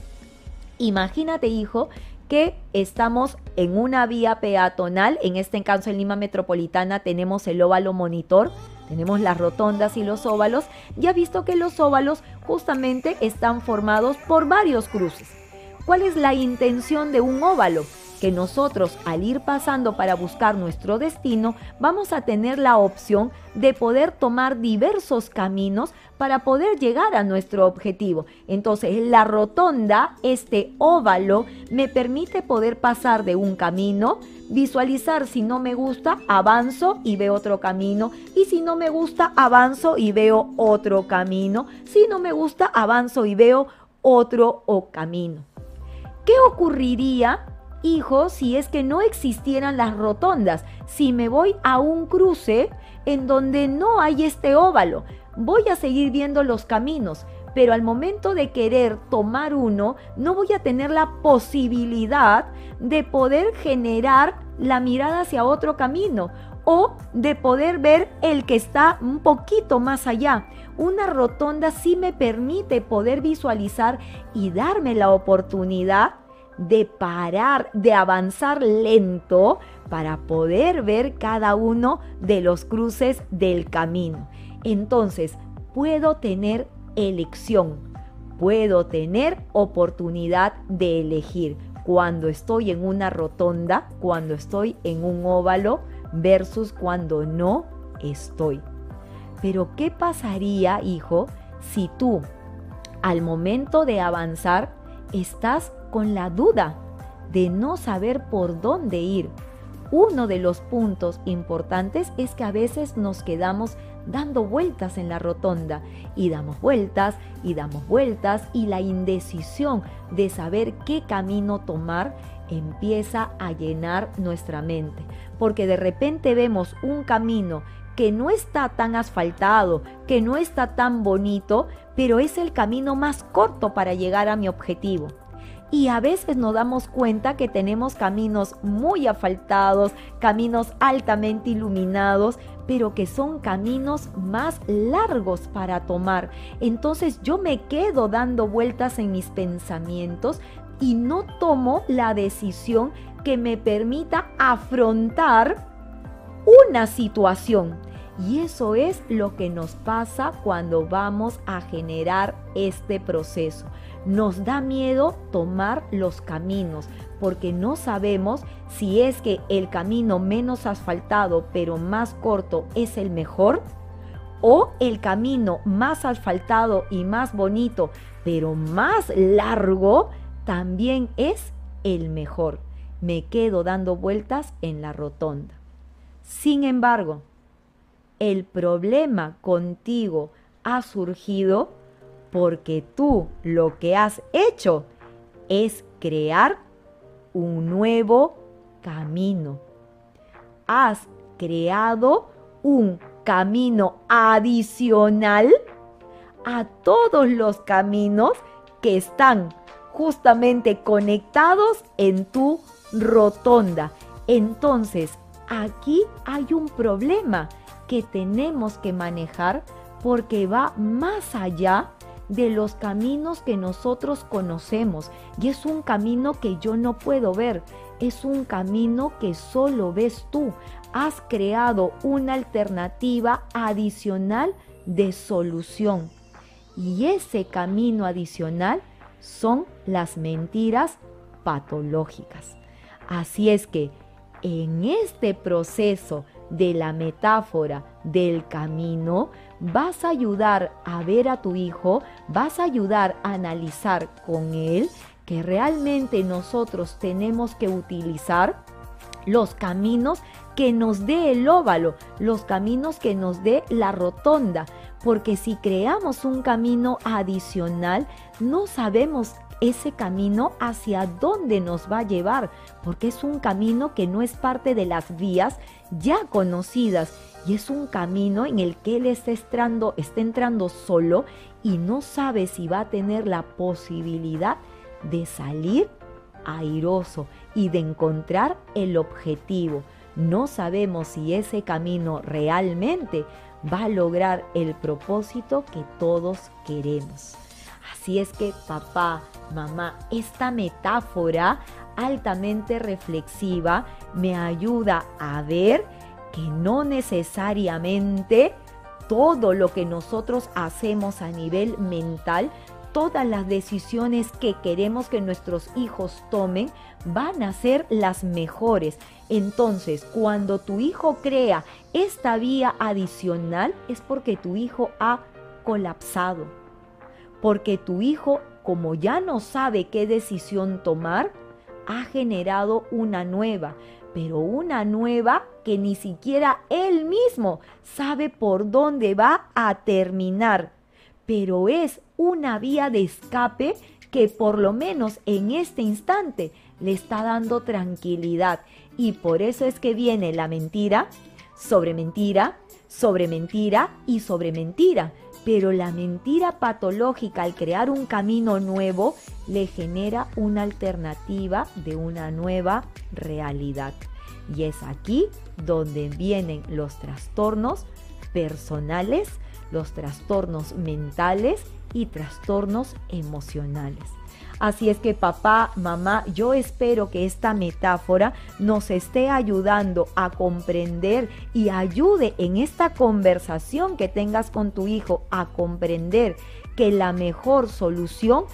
Imagínate, hijo, que estamos en una vía peatonal, en este caso en Lima Metropolitana tenemos el óvalo monitor, tenemos las rotondas y los óvalos, ya visto que los óvalos justamente están formados por varios cruces. ¿Cuál es la intención de un óvalo? que nosotros al ir pasando para buscar nuestro destino vamos a tener la opción de poder tomar diversos caminos para poder llegar a nuestro objetivo. Entonces la rotonda, este óvalo, me permite poder pasar de un camino, visualizar si no me gusta, avanzo y veo otro camino. Y si no me gusta, avanzo y veo otro camino. Si no me gusta, avanzo y veo otro camino. ¿Qué ocurriría hijo si es que no existieran las rotondas. Si me voy a un cruce en donde no hay este óvalo, voy a seguir viendo los caminos, pero al momento de querer tomar uno, no voy a tener la posibilidad de poder generar la mirada hacia otro camino o de poder ver el que está un poquito más allá. Una rotonda sí me permite poder visualizar y darme la oportunidad de parar, de avanzar lento para poder ver cada uno de los cruces del camino. Entonces, puedo tener elección, puedo tener oportunidad de elegir cuando estoy en una rotonda, cuando estoy en un óvalo versus cuando no estoy. Pero ¿qué pasaría, hijo, si tú al momento de avanzar estás con la duda de no saber por dónde ir. Uno de los puntos importantes es que a veces nos quedamos dando vueltas en la rotonda y damos vueltas y damos vueltas y la indecisión de saber qué camino tomar empieza a llenar nuestra mente. Porque de repente vemos un camino que no está tan asfaltado, que no está tan bonito, pero es el camino más corto para llegar a mi objetivo y a veces nos damos cuenta que tenemos caminos muy asfaltados, caminos altamente iluminados, pero que son caminos más largos para tomar. Entonces yo me quedo dando vueltas en mis pensamientos y no tomo la decisión que me permita afrontar una situación. Y eso es lo que nos pasa cuando vamos a generar este proceso. Nos da miedo tomar los caminos porque no sabemos si es que el camino menos asfaltado pero más corto es el mejor o el camino más asfaltado y más bonito pero más largo también es el mejor. Me quedo dando vueltas en la rotonda. Sin embargo, el problema contigo ha surgido porque tú lo que has hecho es crear un nuevo camino. Has creado un camino adicional a todos los caminos que están justamente conectados en tu rotonda. Entonces, aquí hay un problema que tenemos que manejar porque va más allá de los caminos que nosotros conocemos y es un camino que yo no puedo ver, es un camino que solo ves tú. Has creado una alternativa adicional de solución y ese camino adicional son las mentiras patológicas. Así es que en este proceso de la metáfora del camino, vas a ayudar a ver a tu hijo, vas a ayudar a analizar con él que realmente nosotros tenemos que utilizar los caminos que nos dé el óvalo, los caminos que nos dé la rotonda, porque si creamos un camino adicional, no sabemos ese camino hacia dónde nos va a llevar, porque es un camino que no es parte de las vías ya conocidas y es un camino en el que él está entrando, está entrando solo y no sabe si va a tener la posibilidad de salir airoso y de encontrar el objetivo. No sabemos si ese camino realmente va a lograr el propósito que todos queremos. Así es que papá, mamá, esta metáfora altamente reflexiva me ayuda a ver que no necesariamente todo lo que nosotros hacemos a nivel mental, todas las decisiones que queremos que nuestros hijos tomen van a ser las mejores. Entonces, cuando tu hijo crea esta vía adicional es porque tu hijo ha colapsado, porque tu hijo, como ya no sabe qué decisión tomar, ha generado una nueva, pero una nueva que ni siquiera él mismo sabe por dónde va a terminar, pero es una vía de escape que por lo menos en este instante le está dando tranquilidad y por eso es que viene la mentira sobre mentira, sobre mentira y sobre mentira. Pero la mentira patológica al crear un camino nuevo le genera una alternativa de una nueva realidad. Y es aquí donde vienen los trastornos personales, los trastornos mentales y trastornos emocionales. Así es que papá, mamá, yo espero que esta metáfora nos esté ayudando a comprender y ayude en esta conversación que tengas con tu hijo a comprender que la mejor solución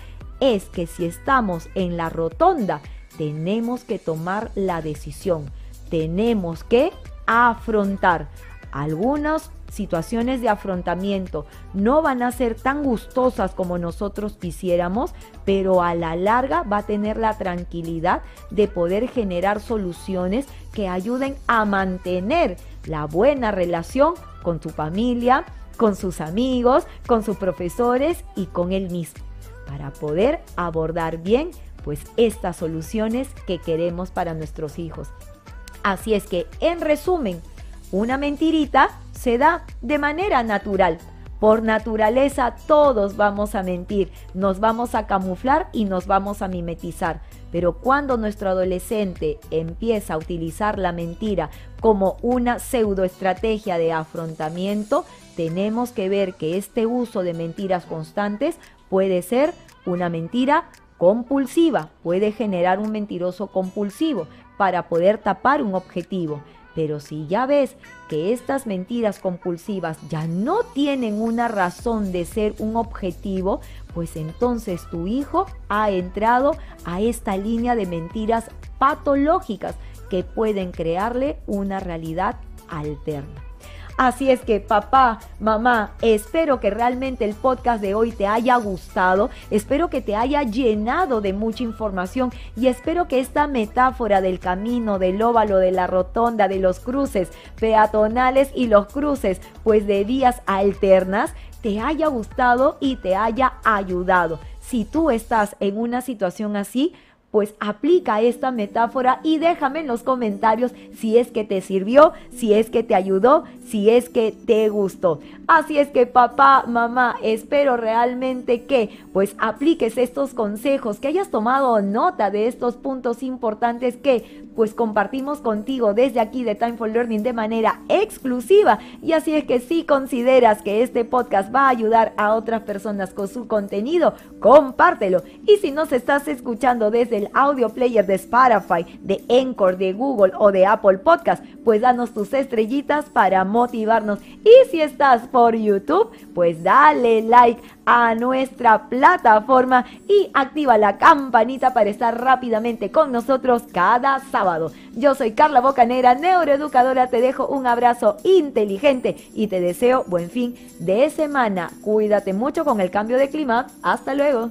es que si estamos en la rotonda, tenemos que tomar la decisión, tenemos que afrontar algunos situaciones de afrontamiento no van a ser tan gustosas como nosotros quisiéramos, pero a la larga va a tener la tranquilidad de poder generar soluciones que ayuden a mantener la buena relación con tu familia, con sus amigos, con sus profesores y con él mismo, para poder abordar bien pues estas soluciones que queremos para nuestros hijos. Así es que, en resumen, una mentirita se da de manera natural. Por naturaleza todos vamos a mentir, nos vamos a camuflar y nos vamos a mimetizar. Pero cuando nuestro adolescente empieza a utilizar la mentira como una pseudoestrategia de afrontamiento, tenemos que ver que este uso de mentiras constantes puede ser una mentira compulsiva, puede generar un mentiroso compulsivo para poder tapar un objetivo. Pero si ya ves que estas mentiras compulsivas ya no tienen una razón de ser un objetivo, pues entonces tu hijo ha entrado a esta línea de mentiras patológicas que pueden crearle una realidad alterna. Así es que papá, mamá, espero que realmente el podcast de hoy te haya gustado, espero que te haya llenado de mucha información y espero que esta metáfora del camino, del óvalo, de la rotonda, de los cruces peatonales y los cruces pues de vías alternas te haya gustado y te haya ayudado. Si tú estás en una situación así, pues aplica esta metáfora y déjame en los comentarios si es que te sirvió, si es que te ayudó, si es que te gustó. Así es que papá, mamá, espero realmente que pues apliques estos consejos, que hayas tomado nota de estos puntos importantes que pues compartimos contigo desde aquí de Time for Learning de manera exclusiva. Y así es que si consideras que este podcast va a ayudar a otras personas con su contenido, compártelo. Y si nos estás escuchando desde el audio player de Spotify, de Encore, de Google o de Apple Podcast, pues danos tus estrellitas para motivarnos. Y si estás por YouTube, pues dale like a nuestra plataforma y activa la campanita para estar rápidamente con nosotros cada sábado. Yo soy Carla Bocanera, neuroeducadora, te dejo un abrazo inteligente y te deseo buen fin de semana. Cuídate mucho con el cambio de clima. Hasta luego.